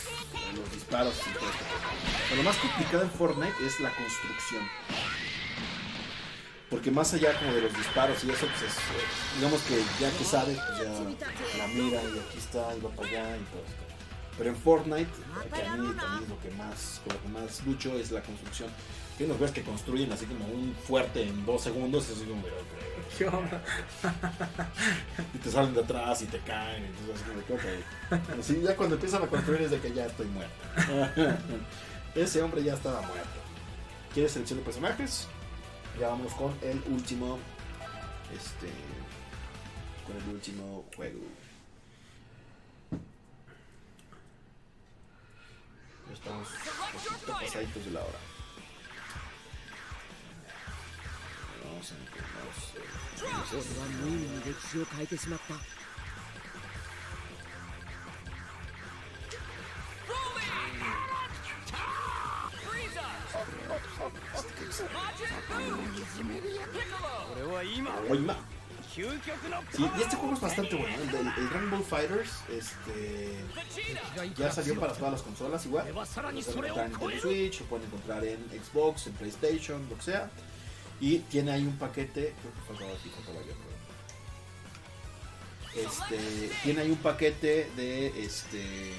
los disparos y todo esto. Lo más complicado en Fortnite es la construcción. Porque más allá como de los disparos y eso, pues es, eh, digamos que ya que sabes, pues ya la mira y aquí está, y va para allá y todo esto. Pero en Fortnite, que a mí también es lo que más, lo que más lucho es la construcción. Unos ves que construyen así como un fuerte en dos segundos, y te salen de atrás y te caen, entonces así como de, ok. Así ya cuando empiezan a construir es de que ya estoy muerto. Ese hombre ya estaba muerto. ¿Quieres selección de personajes? Ya vamos con el último, este, con el último juego. Ya estamos pasaditos de la hora. Vamos a eh, 俺 Ahora Sí, y este juego es bastante bueno. El, el, el Rainbow Fighters este, ya salió para todas las consolas igual. Lo pueden encontrar en Switch, lo pueden encontrar en Xbox, en PlayStation, lo que sea. Y tiene ahí un paquete. Creo que faltaba aquí, este, tiene ahí un paquete de este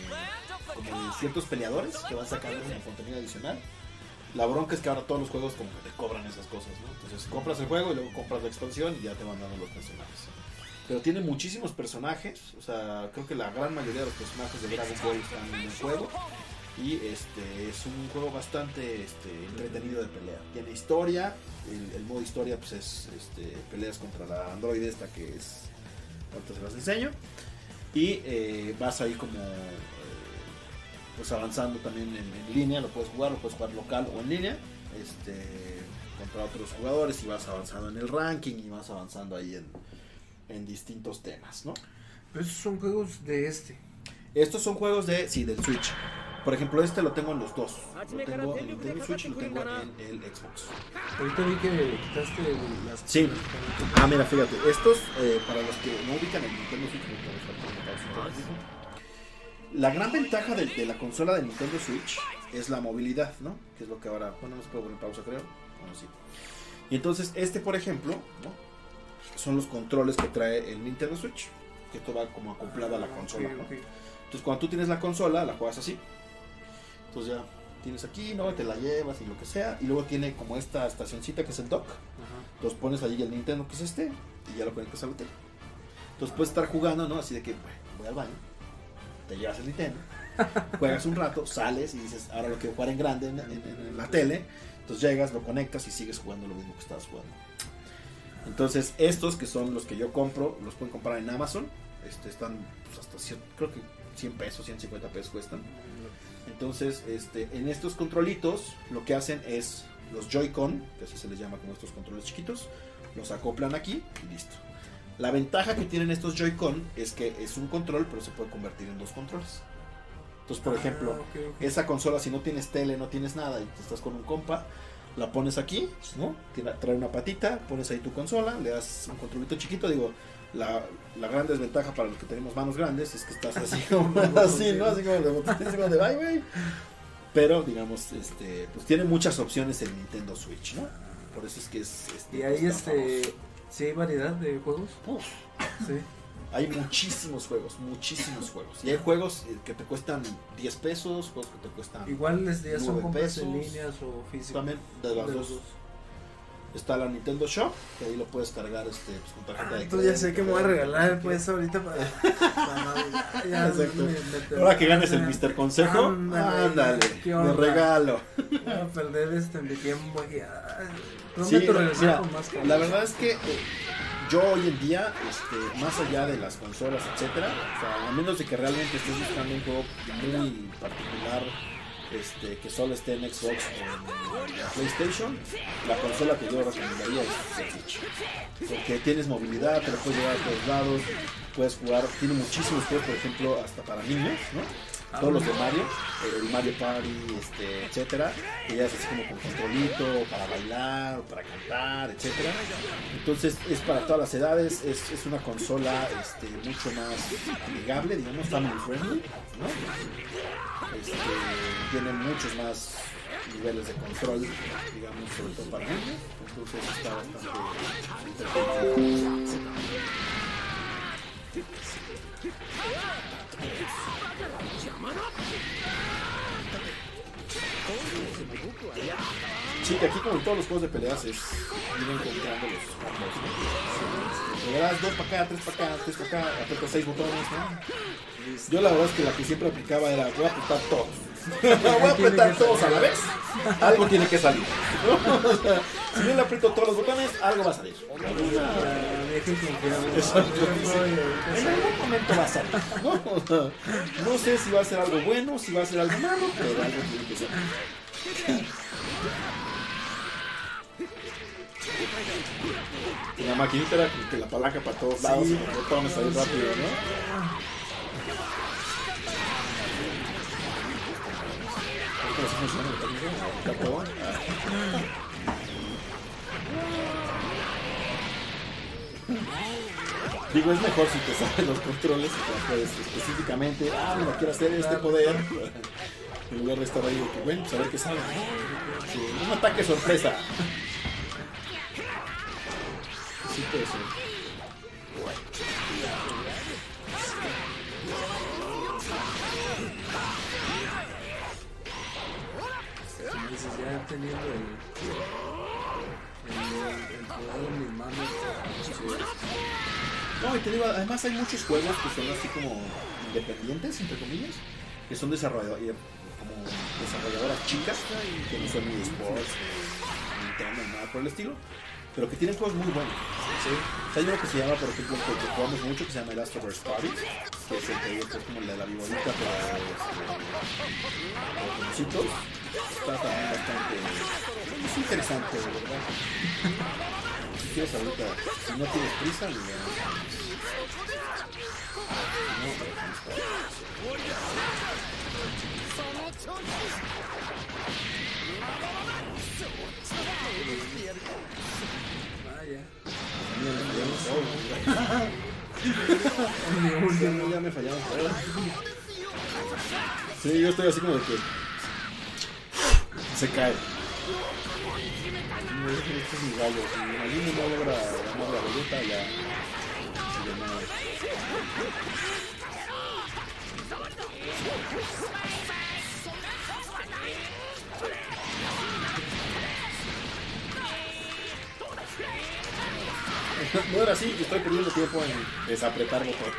como de ciertos peleadores que va a sacar como contenido adicional. La bronca es que ahora todos los juegos como que te cobran esas cosas, ¿no? Entonces compras el juego y luego compras la expansión y ya te van dando los personajes. Pero tiene muchísimos personajes, o sea, creo que la gran mayoría de los personajes de Dragon Ball están en el juego. Y este es un juego bastante este, entretenido de pelea. Tiene historia, el, modo historia pues es este, peleas contra la androide esta que es... Ahorita se las enseño. Y eh, vas ahí como eh, pues avanzando también en, en línea, lo puedes jugar, lo puedes jugar local o en línea, este, contra otros jugadores y vas avanzando en el ranking y vas avanzando ahí en, en distintos temas, ¿no? Pero esos son juegos de este. Estos son juegos de, sí, del Switch. Por ejemplo, este lo tengo en los dos. Lo tengo en Nintendo Switch y lo tengo en el Xbox. Ahorita vi que quitaste las. Sí. Ah, mira, fíjate, estos, eh, para los que no ubican el Nintendo Switch, poquito. la gran ventaja de, de la consola de Nintendo Switch es la movilidad, ¿no? Que es lo que ahora, bueno, no se puede poner pausa, creo. Y entonces, este, por ejemplo, ¿no? Son los controles que trae el Nintendo Switch, que esto va como acoplada a la consola, Ok, ¿no? Entonces, cuando tú tienes la consola, la juegas así. Entonces ya tienes aquí, ¿no? Te la llevas y lo que sea. Y luego tiene como esta estacioncita que es el dock. Entonces pones allí el Nintendo que es este y ya lo conectas a la tele. Entonces puedes estar jugando, ¿no? Así de que, bueno, voy al baño, te llevas el Nintendo, juegas un rato, sales y dices, ahora lo quiero jugar en grande en, en- en la tele. Entonces llegas, lo conectas y sigues jugando lo mismo que estabas jugando. Entonces estos que son los que yo compro, los pueden comprar en Amazon. Este, están pues, hasta, cien- creo que 100 pesos, 150 pesos cuestan. Entonces, este, en estos controlitos lo que hacen es los Joy-Con, que así se les llama como estos controles chiquitos, los acoplan aquí y listo. La ventaja que tienen estos Joy-Con es que es un control, pero se puede convertir en dos controles. Entonces, por Ah, ejemplo, esa consola, si no tienes tele, no tienes nada y te estás con un compa, la pones aquí, ¿no? Trae una patita, pones ahí tu consola, le das un controlito chiquito, digo, la, la gran desventaja para los que tenemos manos grandes es que estás así como así, ¿no? Así como de bye, güey. Pero, digamos, este, pues tiene muchas opciones el Nintendo Switch, ¿no? Por eso es que es... este, Y ahí, pues, tan este. famoso. Sí, hay variedad de juegos. Uf, Sí. Hay muchísimos juegos, muchísimos juegos. Y hay juegos eh, que te cuestan 10 pesos, juegos que te cuestan... Igual les ya son compras en pesos. líneas o físicas. También de las De dos. los dos. Está la Nintendo Shop, que ahí lo puedes cargar este, pues, con tarjeta Ah, de entonces ya sé que me voy a regalar pues ahorita para, para. Ya Exacto. me- me- Ahora que ganes el ya. Mr. Consejo, Ándale, ándale, ¿qué de onda? regalo. Voy a perder este mi tiempo y ah, Sí, mira, con más la verdad es que eh, yo hoy en día, este, más allá de las consolas, etcétera, o sea, a menos de que realmente estés buscando un juego muy particular, este, que solo esté en Xbox o en PlayStation, la consola que yo recomendaría es Switch. Porque tienes movilidad, te lo puedes llevar a todos lados, puedes jugar, tiene muchísimos juegos, por ejemplo, hasta para niños, ¿no? Todos los de Mario, eh, el Mario Party, este, etcétera, que es así como con controlito, para bailar, para cantar, etcétera. Entonces es para todas las edades, es, es una consola este, mucho más amigable, digamos, family friendly, ¿no? Este, tiene muchos más niveles de control, digamos, sobre todo para niños. Entonces está bastante interesante. Sí, que aquí como en todos los juegos de peleas es ir encontrando los combos. ¿no? Le das dos para acá, tres para acá, tres para acá, aprietas seis botones, ¿no? Yo la verdad es que la que siempre aplicaba era voy a apretar todos. voy a apretar todos a la vez. Algo tiene que salir. ¿no? O sea, si yo le aprieto todos los botones, algo va a salir. En algún momento va a salir. ¿no? Sé si va a ser algo bueno, si va a ser algo malo, pero algo tiene que ser. Y la maquinita era que la palanca para todos lados Sí. y los botones ahí rápido, ¿no? Digo, es mejor si te sabes los controles y puedes específicamente, ah, mira, quiero hacer este poder. En lugar de estar ahí, bueno, pues a ver qué sale. Sí, un ataque sorpresa. Teniendo el, el, el poder en mis manos. No, y te digo, además hay muchos juegos que son así como independientes, entre comillas, que son desarrolladoras, como desarrolladoras chicas, que no son ni sports, ni Nintendo, ni nada por el estilo, pero que tienen juegos muy buenos. hay uno que se llama, por ejemplo, que, jugamos mucho, que se llama Last of Us Party, que es el que es como el de la viborita, pero este, pero con ositos. Está también bastante es interesante, de verdad. Si quieres ahorita, si no tienes prisa, le no, me fallaron todos. Ya, ya me fallaron todos. Sí, yo estoy así como de que se cae. Este es mi gallo. Si Magini no logra ganar la boleta, ya. ya no. No era así, estoy perdiendo tiempo en desapretar botones.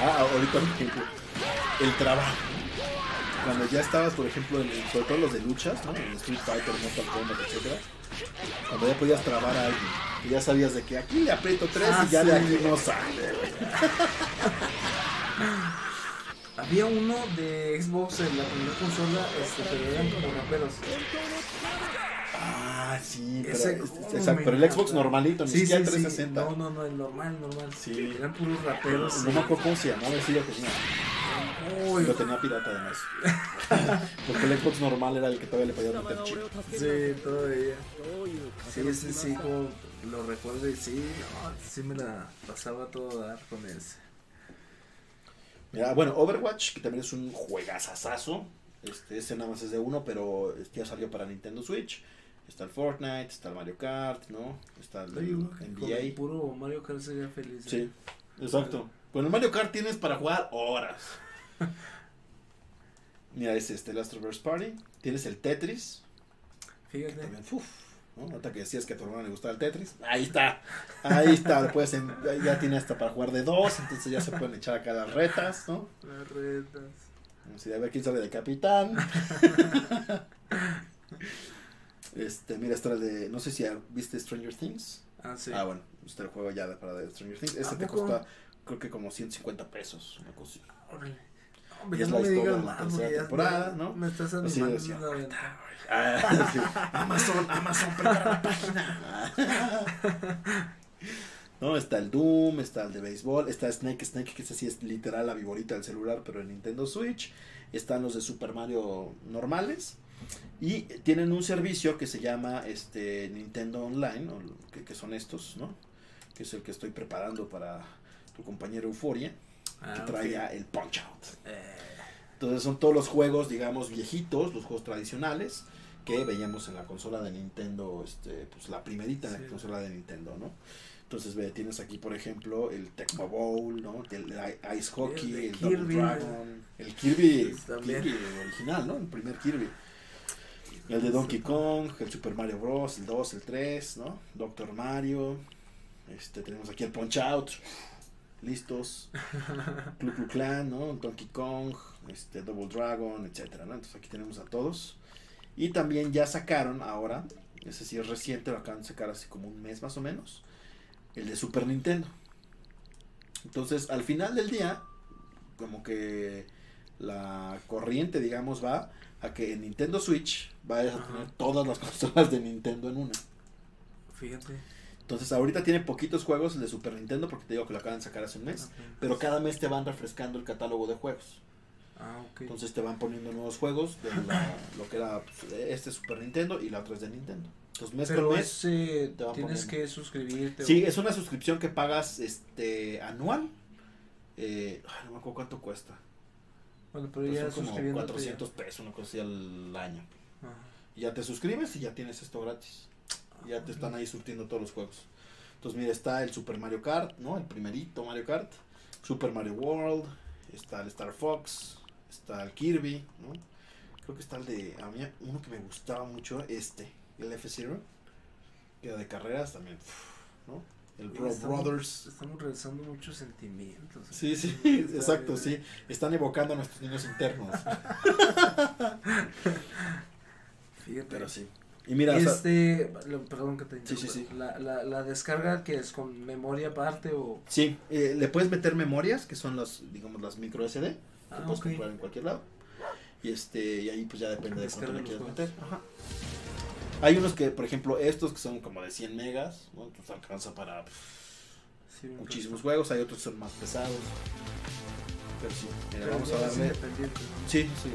Ah, ahorita, el trabajo. Cuando ya estabas, por ejemplo, en, sobre todo los de luchas, ¿no? En Street Fighter, Mortal Kombat, etcétera. Cuando ya podías trabar a alguien. Y ya sabías de que aquí le aprieto tres Ah, y ya de aquí no sale. Había uno de Xbox en la primera consola, este, pero eran como raperos. Ah, sí, pero, exacto, pero el Xbox normalito, ni siquiera sí, 360. No, no, no, el normal, normal. Sí. Eran puros raperos. No, no me acuerdo cómo se sí ya tenía. Lo tenía pirata además. Porque el Xbox normal era el que todavía le podía meter chip. Sí, todavía. Sí, ese sí, como lo recuerdo y sí, no, sí me la pasaba todo a dar con ese. Mira, bueno, Overwatch, que también es un juegazazazo. Este, ese nada más es de uno, pero ya salió para Nintendo Switch. Está el Fortnite, está el Mario Kart, ¿no? Está el que con el NBA. puro Mario Kart sería feliz. ¿eh? Sí, exacto. Con el Mario Kart tienes para jugar horas. Mira, es este, el Astroverse Party. Tienes el Tetris. Fíjate. También, uf, ¿no? Ahorita que decías que a tu hermano le gustaba el Tetris. Ahí está. Ahí está. Después en- ya tiene hasta para jugar de dos. Entonces ya se pueden echar acá las retas, ¿no? Las retas. Si a ver quién sale de capitán. este, mira, está el de. No sé si viste Stranger Things. Ah, sí. Ah, bueno, está el juego ya de- para de Stranger Things. Ese ¿A te poco? cuesta, creo que como 150 pesos. Una cosa así. Órale. Y es no la historia de la tercera temporada, ¿no? Me estás Así animando. decía, a aventar. Ah, sí. Amazon, Amazon, prepara la página. No, está el Doom, está el de béisbol, está Snake Snake, que ese sí es literal la viborita del celular, pero en Nintendo Switch. Están los de Super Mario normales. Y tienen un servicio que se llama este Nintendo Online, o que, que son estos, ¿no? Que es el que estoy preparando para tu compañero Euforia, Ah, que ya el Punch Out. Eh, Entonces son todos los juegos, digamos, viejitos, los juegos tradicionales que veíamos en la consola de Nintendo, este, pues la primerita en Sí. la consola de Nintendo, ¿no? Entonces ve, tienes aquí, por ejemplo, el Tecmo Bowl, ¿no? El Ice Hockey, de el, Double. Dragon, el Kirby. Kirby original, ¿no? El primer Kirby. El de Donkey Kong, el Super Mario Bros, el 2, el 3, ¿no? Doctor Mario. Este, tenemos aquí el Punch Out. Listos. Clu Clu Clan, ¿no? Donkey Kong, este, Double Dragon, etcétera, ¿no? Entonces aquí tenemos a todos. Y también ya sacaron ahora, ese sí es reciente, lo acaban de sacar hace como un mes más o menos, el de Super Nintendo. Entonces, al final del día, como que la corriente, digamos, va a que en Nintendo Switch vayas a tener todas las consolas de Nintendo en una. Fíjate. Entonces, ahorita tiene poquitos juegos el de Super Nintendo, porque te digo que lo acaban de sacar hace un mes. Pero cada mes te van refrescando el catálogo de juegos. Ah, ok. Entonces te van poniendo nuevos juegos de la- lo que era pues, este Super Nintendo y la otra es de Nintendo. Entonces mes Pero con mes. es, eh, te van tienes poniendo. que suscribirte. Sí, o- es una suscripción que pagas este anual. Eh, ay, no me acuerdo cuánto cuesta. Bueno, pero ya son como suscribiéndote 400 pesos, una cosa así al año. Ajá. Y ya te suscribes y ya tienes esto gratis. Y ya te están ahí surtiendo todos los juegos. Entonces, mira, está el Super Mario Kart, ¿no? El primerito Mario Kart. Super Mario World. Está el Star Fox. Está el Kirby, ¿no? Creo que está el de. A mí, uno que me gustaba mucho, este. El F-Zero. Que era de carreras también. ¿no? El estamos- Brothers. Estamos realizando muchos sentimientos. Sí, sí, exacto, sí. Están evocando a nuestros niños internos. Fíjate. Pero sí. Y mira, o sea, este, lo- perdón que te Sí, sí, sí. La, la, la descarga que es con memoria aparte o Sí, eh, le puedes meter memorias, que son las, digamos, las micro SD, que Ah, puedes ok. comprar en cualquier lado. Y este y ahí pues ya depende de cuánto le quieras meter. Ajá. Hay unos que, por ejemplo, estos que son como de 100 megas, ¿no? Entonces alcanza para Sí, un muchísimos juegos, hay otros que son más pesados. Pero sí, mira, Pero vamos a darle. Sí, sí,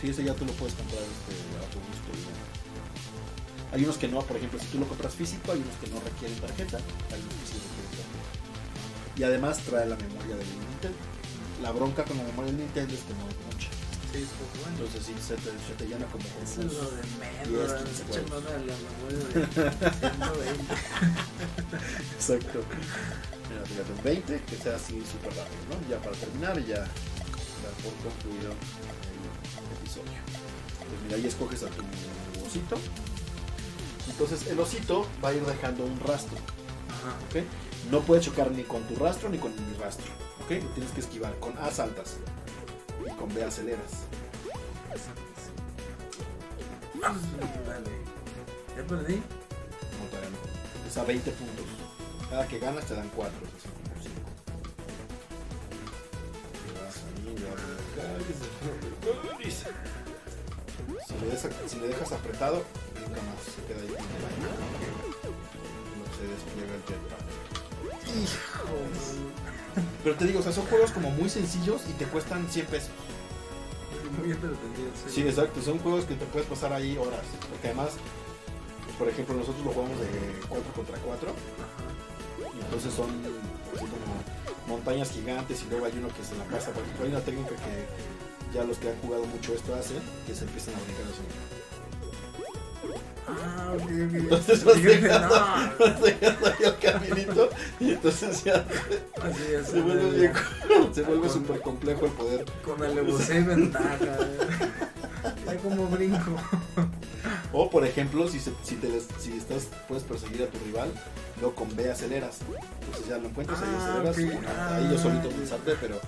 sí. Ese ya tú lo puedes comprar este, a tu gusto. Hay unos que no, por ejemplo, si tú lo compras físico, hay unos que no requieren tarjeta, hay unos que sí requieren tarjeta. Y además trae la memoria del Nintendo. La bronca con la memoria del Nintendo es que no es mucha. Sí, bueno. Entonces sí, se te, se te llena como Eso es lo de menos, quince echar juegos. mano a la memoria de 120. Exacto. Mira, fíjate, un 20, que sea así súper rápido, ¿no? Ya para terminar ya dar por concluido el episodio. Pues mira, ahí escoges a tu osito. Entonces el osito va a ir dejando un rastro, Ajá. ¿ok? No puede chocar ni con tu rastro ni con mi rastro, ¿ok? Lo tienes que esquivar con A saltas y con B aceleras. Dale. Ya perdí. No, todavía no. Es a 20 puntos. Cada que ganas te dan 4, así como 5. Si le, des- si le dejas apretado, nunca más se queda ahí. No se despliega el jetpack. Pero te digo, o sea, son juegos como muy sencillos y te cuestan 100 pesos. Muy entretenido. Sí, exacto, son juegos que te puedes pasar ahí horas. Porque además, pues, por ejemplo, nosotros lo jugamos de 4 contra 4. Y entonces son así como montañas gigantes y luego hay uno que se la pasa. Por ejemplo, hay una técnica que ya los que han jugado mucho esto hacen, que se empiezan a brincar así. Ah, ok, ok. Entonces vas dejando, no. vas dejando ahí el caminito y entonces ya Así es. se vuelve, bien- se vuelve súper complejo el poder. Con alevosía y ventaja. Ya como brinco. O por ejemplo, si, se- si, te les- si estás, puedes perseguir a tu rival, luego con B aceleras. Entonces ya lo encuentras, ahí Ah, aceleras. ok. y Ahí yo solito Ah, pensarte, pero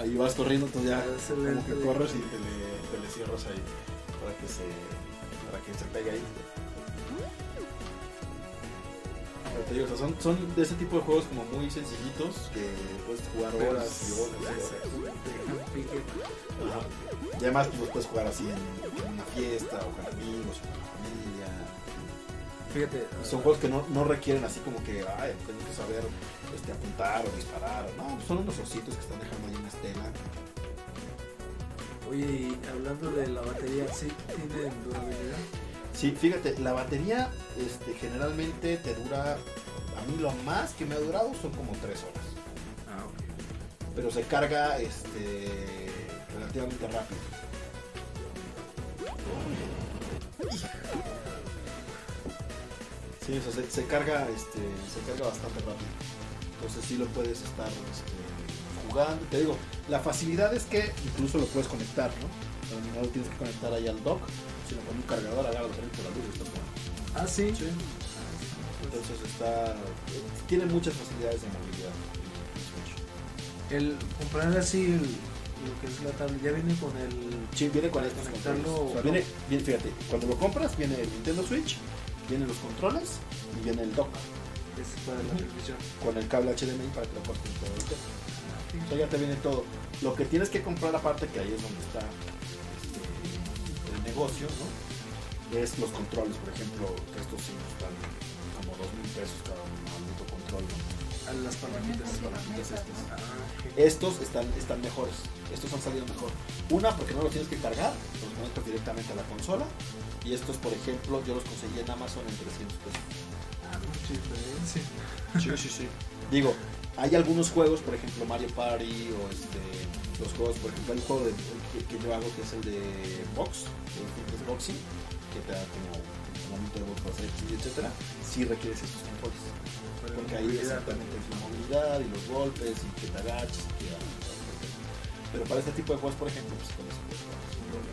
ahí vas corriendo, entonces ya como que corres y te le, te le cierras ahí para que se, para que se pegue ahí. Pero te digo, o sea, son, son de ese tipo de juegos como muy sencillitos que puedes jugar horas y horas y horas. Ajá. Y además pues, los puedes jugar así en, en una fiesta o con amigos o con la familia. Fíjate. Son juegos que no, no requieren así como que, ay, tengo que saber este, apuntar o disparar. No, son unos ositos que están dejando ahí una estela. Oye, y hablando de la batería, ¿sí tiene durabilidad? Sí, fíjate, la batería este, generalmente te dura, a mí lo más que me ha durado son como 3 horas. Ah, ok. Pero se carga este, relativamente rápido. Sí, o sea, se, se carga, este, se carga bastante rápido. Entonces sí lo puedes estar este, jugando. Te digo, la facilidad es que incluso lo puedes conectar, ¿no? No lo tienes que conectar ahí al dock, sino con un cargador, agarra la la luz y está jugando. Ah, sí. Entonces está, tiene muchas facilidades de movilidad. El comprar así el, lo que es la tablet, ya viene con el. Sí, viene con estos controles. O sea, viene, viene- fíjate, cuando lo compras viene el Nintendo Switch, vienen los controles y viene el dock Es para la televisión. con el cable HDMI para que lo puedas conectar al O sea, ya te viene todo. Lo que tienes que comprar aparte, que ahí es donde está este, el negocio, ¿no? Es los controles, por ejemplo, que estos sí están como dos mil pesos cada maldito control, ¿no? Las palanquitas. Las palanquitas estas. Ah. Estos están, están mejores. Estos han salido mejor. Una, porque no los tienes que cargar, los conectas directamente a la consola. Y estos, por ejemplo, yo los conseguí en Amazon en 300 pesos. Ah, mucha diferencia. Sí, sí, sí. Digo, hay algunos juegos, por ejemplo Mario Party o este, los juegos, por ejemplo, hay un juego de- que, que yo hago que es el de Box, el de Boxing, que te da como un momento de box para hacer ejercicio, etcétera. Sí requieres estos controles. Porque ahí exactamente es la movilidad y los golpes y que te agaches y que Pero para este tipo de juegos, por ejemplo, pues con eso problema.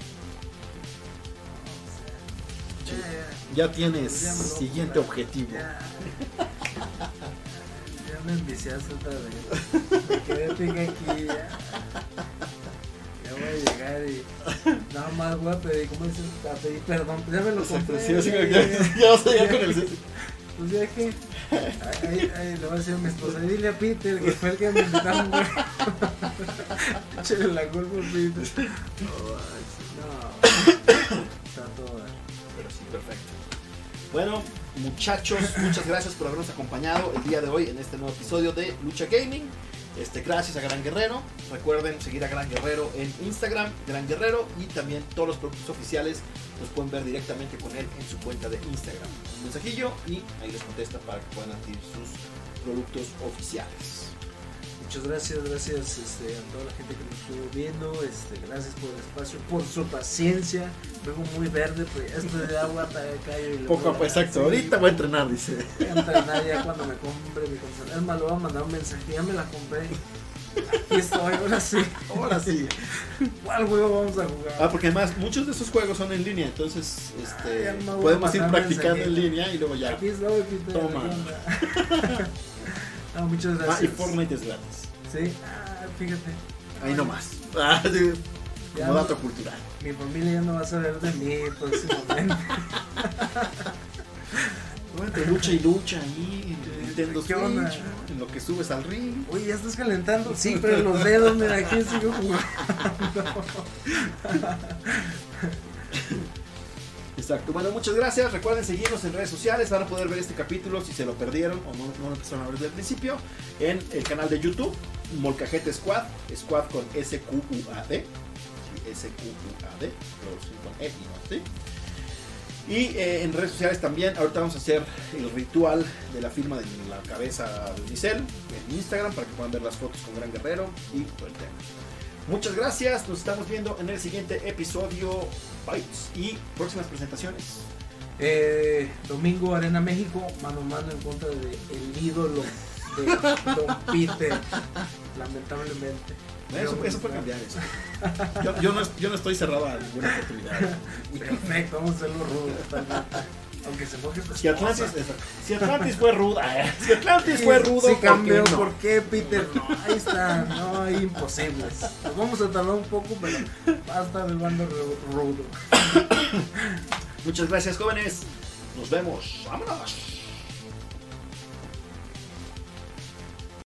Sí. Ya tienes siguiente objetivo. Me enviciaste otra vez. Me quedé pique aquí ya. Ya voy a llegar y. Nada más voy a pedir, ¿cómo dices? A pedir perdón. Ya me lo Exacto, compré. sí, ya, ya vas a llegar con el Pues ya que. Ahí, ahí le voy a decir a mi esposa, dile a Peter que fue el que me invitaron, güey. Échale la culpa a Peter. No, está todo. Pero sí, perfecto. Bueno, muchachos, muchas gracias por habernos acompañado el día de hoy en este nuevo episodio de Lucha Gaming. Este, gracias a Gran Guerrero. Recuerden seguir a Gran Guerrero en Instagram, Gran Guerrero, y también todos los productos oficiales los pueden ver directamente con él en su cuenta de Instagram. Un mensajillo y ahí les contesta para que puedan adquirir sus productos oficiales. Muchas gracias, gracias este, a toda la gente que nos estuvo viendo, este, gracias por el espacio, por su paciencia, luego muy verde, pues esto de agua callo y Poco a poco, exacto. Ahorita voy a entrenar, dice. Voy a entrenar ya cuando me compre mi consola. Es más, le voy a mandar un mensaje, ya me la compré. Aquí estoy, ahora sí. Ahora sí. ¿Cuál juego vamos a jugar? Ah, porque además muchos de esos juegos son en línea, entonces este, Ah, a podemos ir practicando en línea y luego ya. Aquí estoy, Peter. Toma. ¿qué onda? No, muchas Ah, gracias. y Fortnite es gratis. Sí, ah, fíjate. Ahí nomás. Ah, sí, Como no- dato cultural. Mi familia ya no va a saber de mí próximamente. Bueno, lucha y lucha ahí, en Nintendo ¿Qué onda? Switch, en lo que subes al ring. Oye, ¿ya estás calentando? Sí, pero los dedos, mira, aquí sigo jugando. Exacto. Bueno, muchas gracias. Recuerden seguirnos en redes sociales. Van a poder ver este capítulo si se lo perdieron o no, no lo empezaron a ver desde el principio. En el canal de YouTube, Molcajete Squad. Squad con S-Q-U-A-D. S-Q-U-A-D. Con E y no, ¿sí? Y eh, en redes sociales también. Ahorita vamos a hacer el ritual de la firma de la cabeza de Giselle en Instagram para que puedan ver las fotos con Gran Guerrero y todo el tema. Muchas gracias, nos estamos viendo en el siguiente episodio. Bytes y próximas presentaciones. Eh, domingo, Arena México, mano a mano en contra de el ídolo de Don Peter. Lamentablemente. Eso, eso fue cambiar eso. Yo, yo no, yo no estoy cerrado a ninguna oportunidad. Perfecto, vamos a hacerlo rudo totalmente. Aunque se moje tu Si Atlantis, si Atlantis fue ruda, eh, si Atlantis fue rudo, Sí, ¿por qué cambió. no? ¿Por qué, Peter? No, ahí está. No, hay imposibles. Nos vamos a tardar un poco, pero va a estar el bando ru- rudo. Muchas gracias, jóvenes. Nos vemos. Vámonos.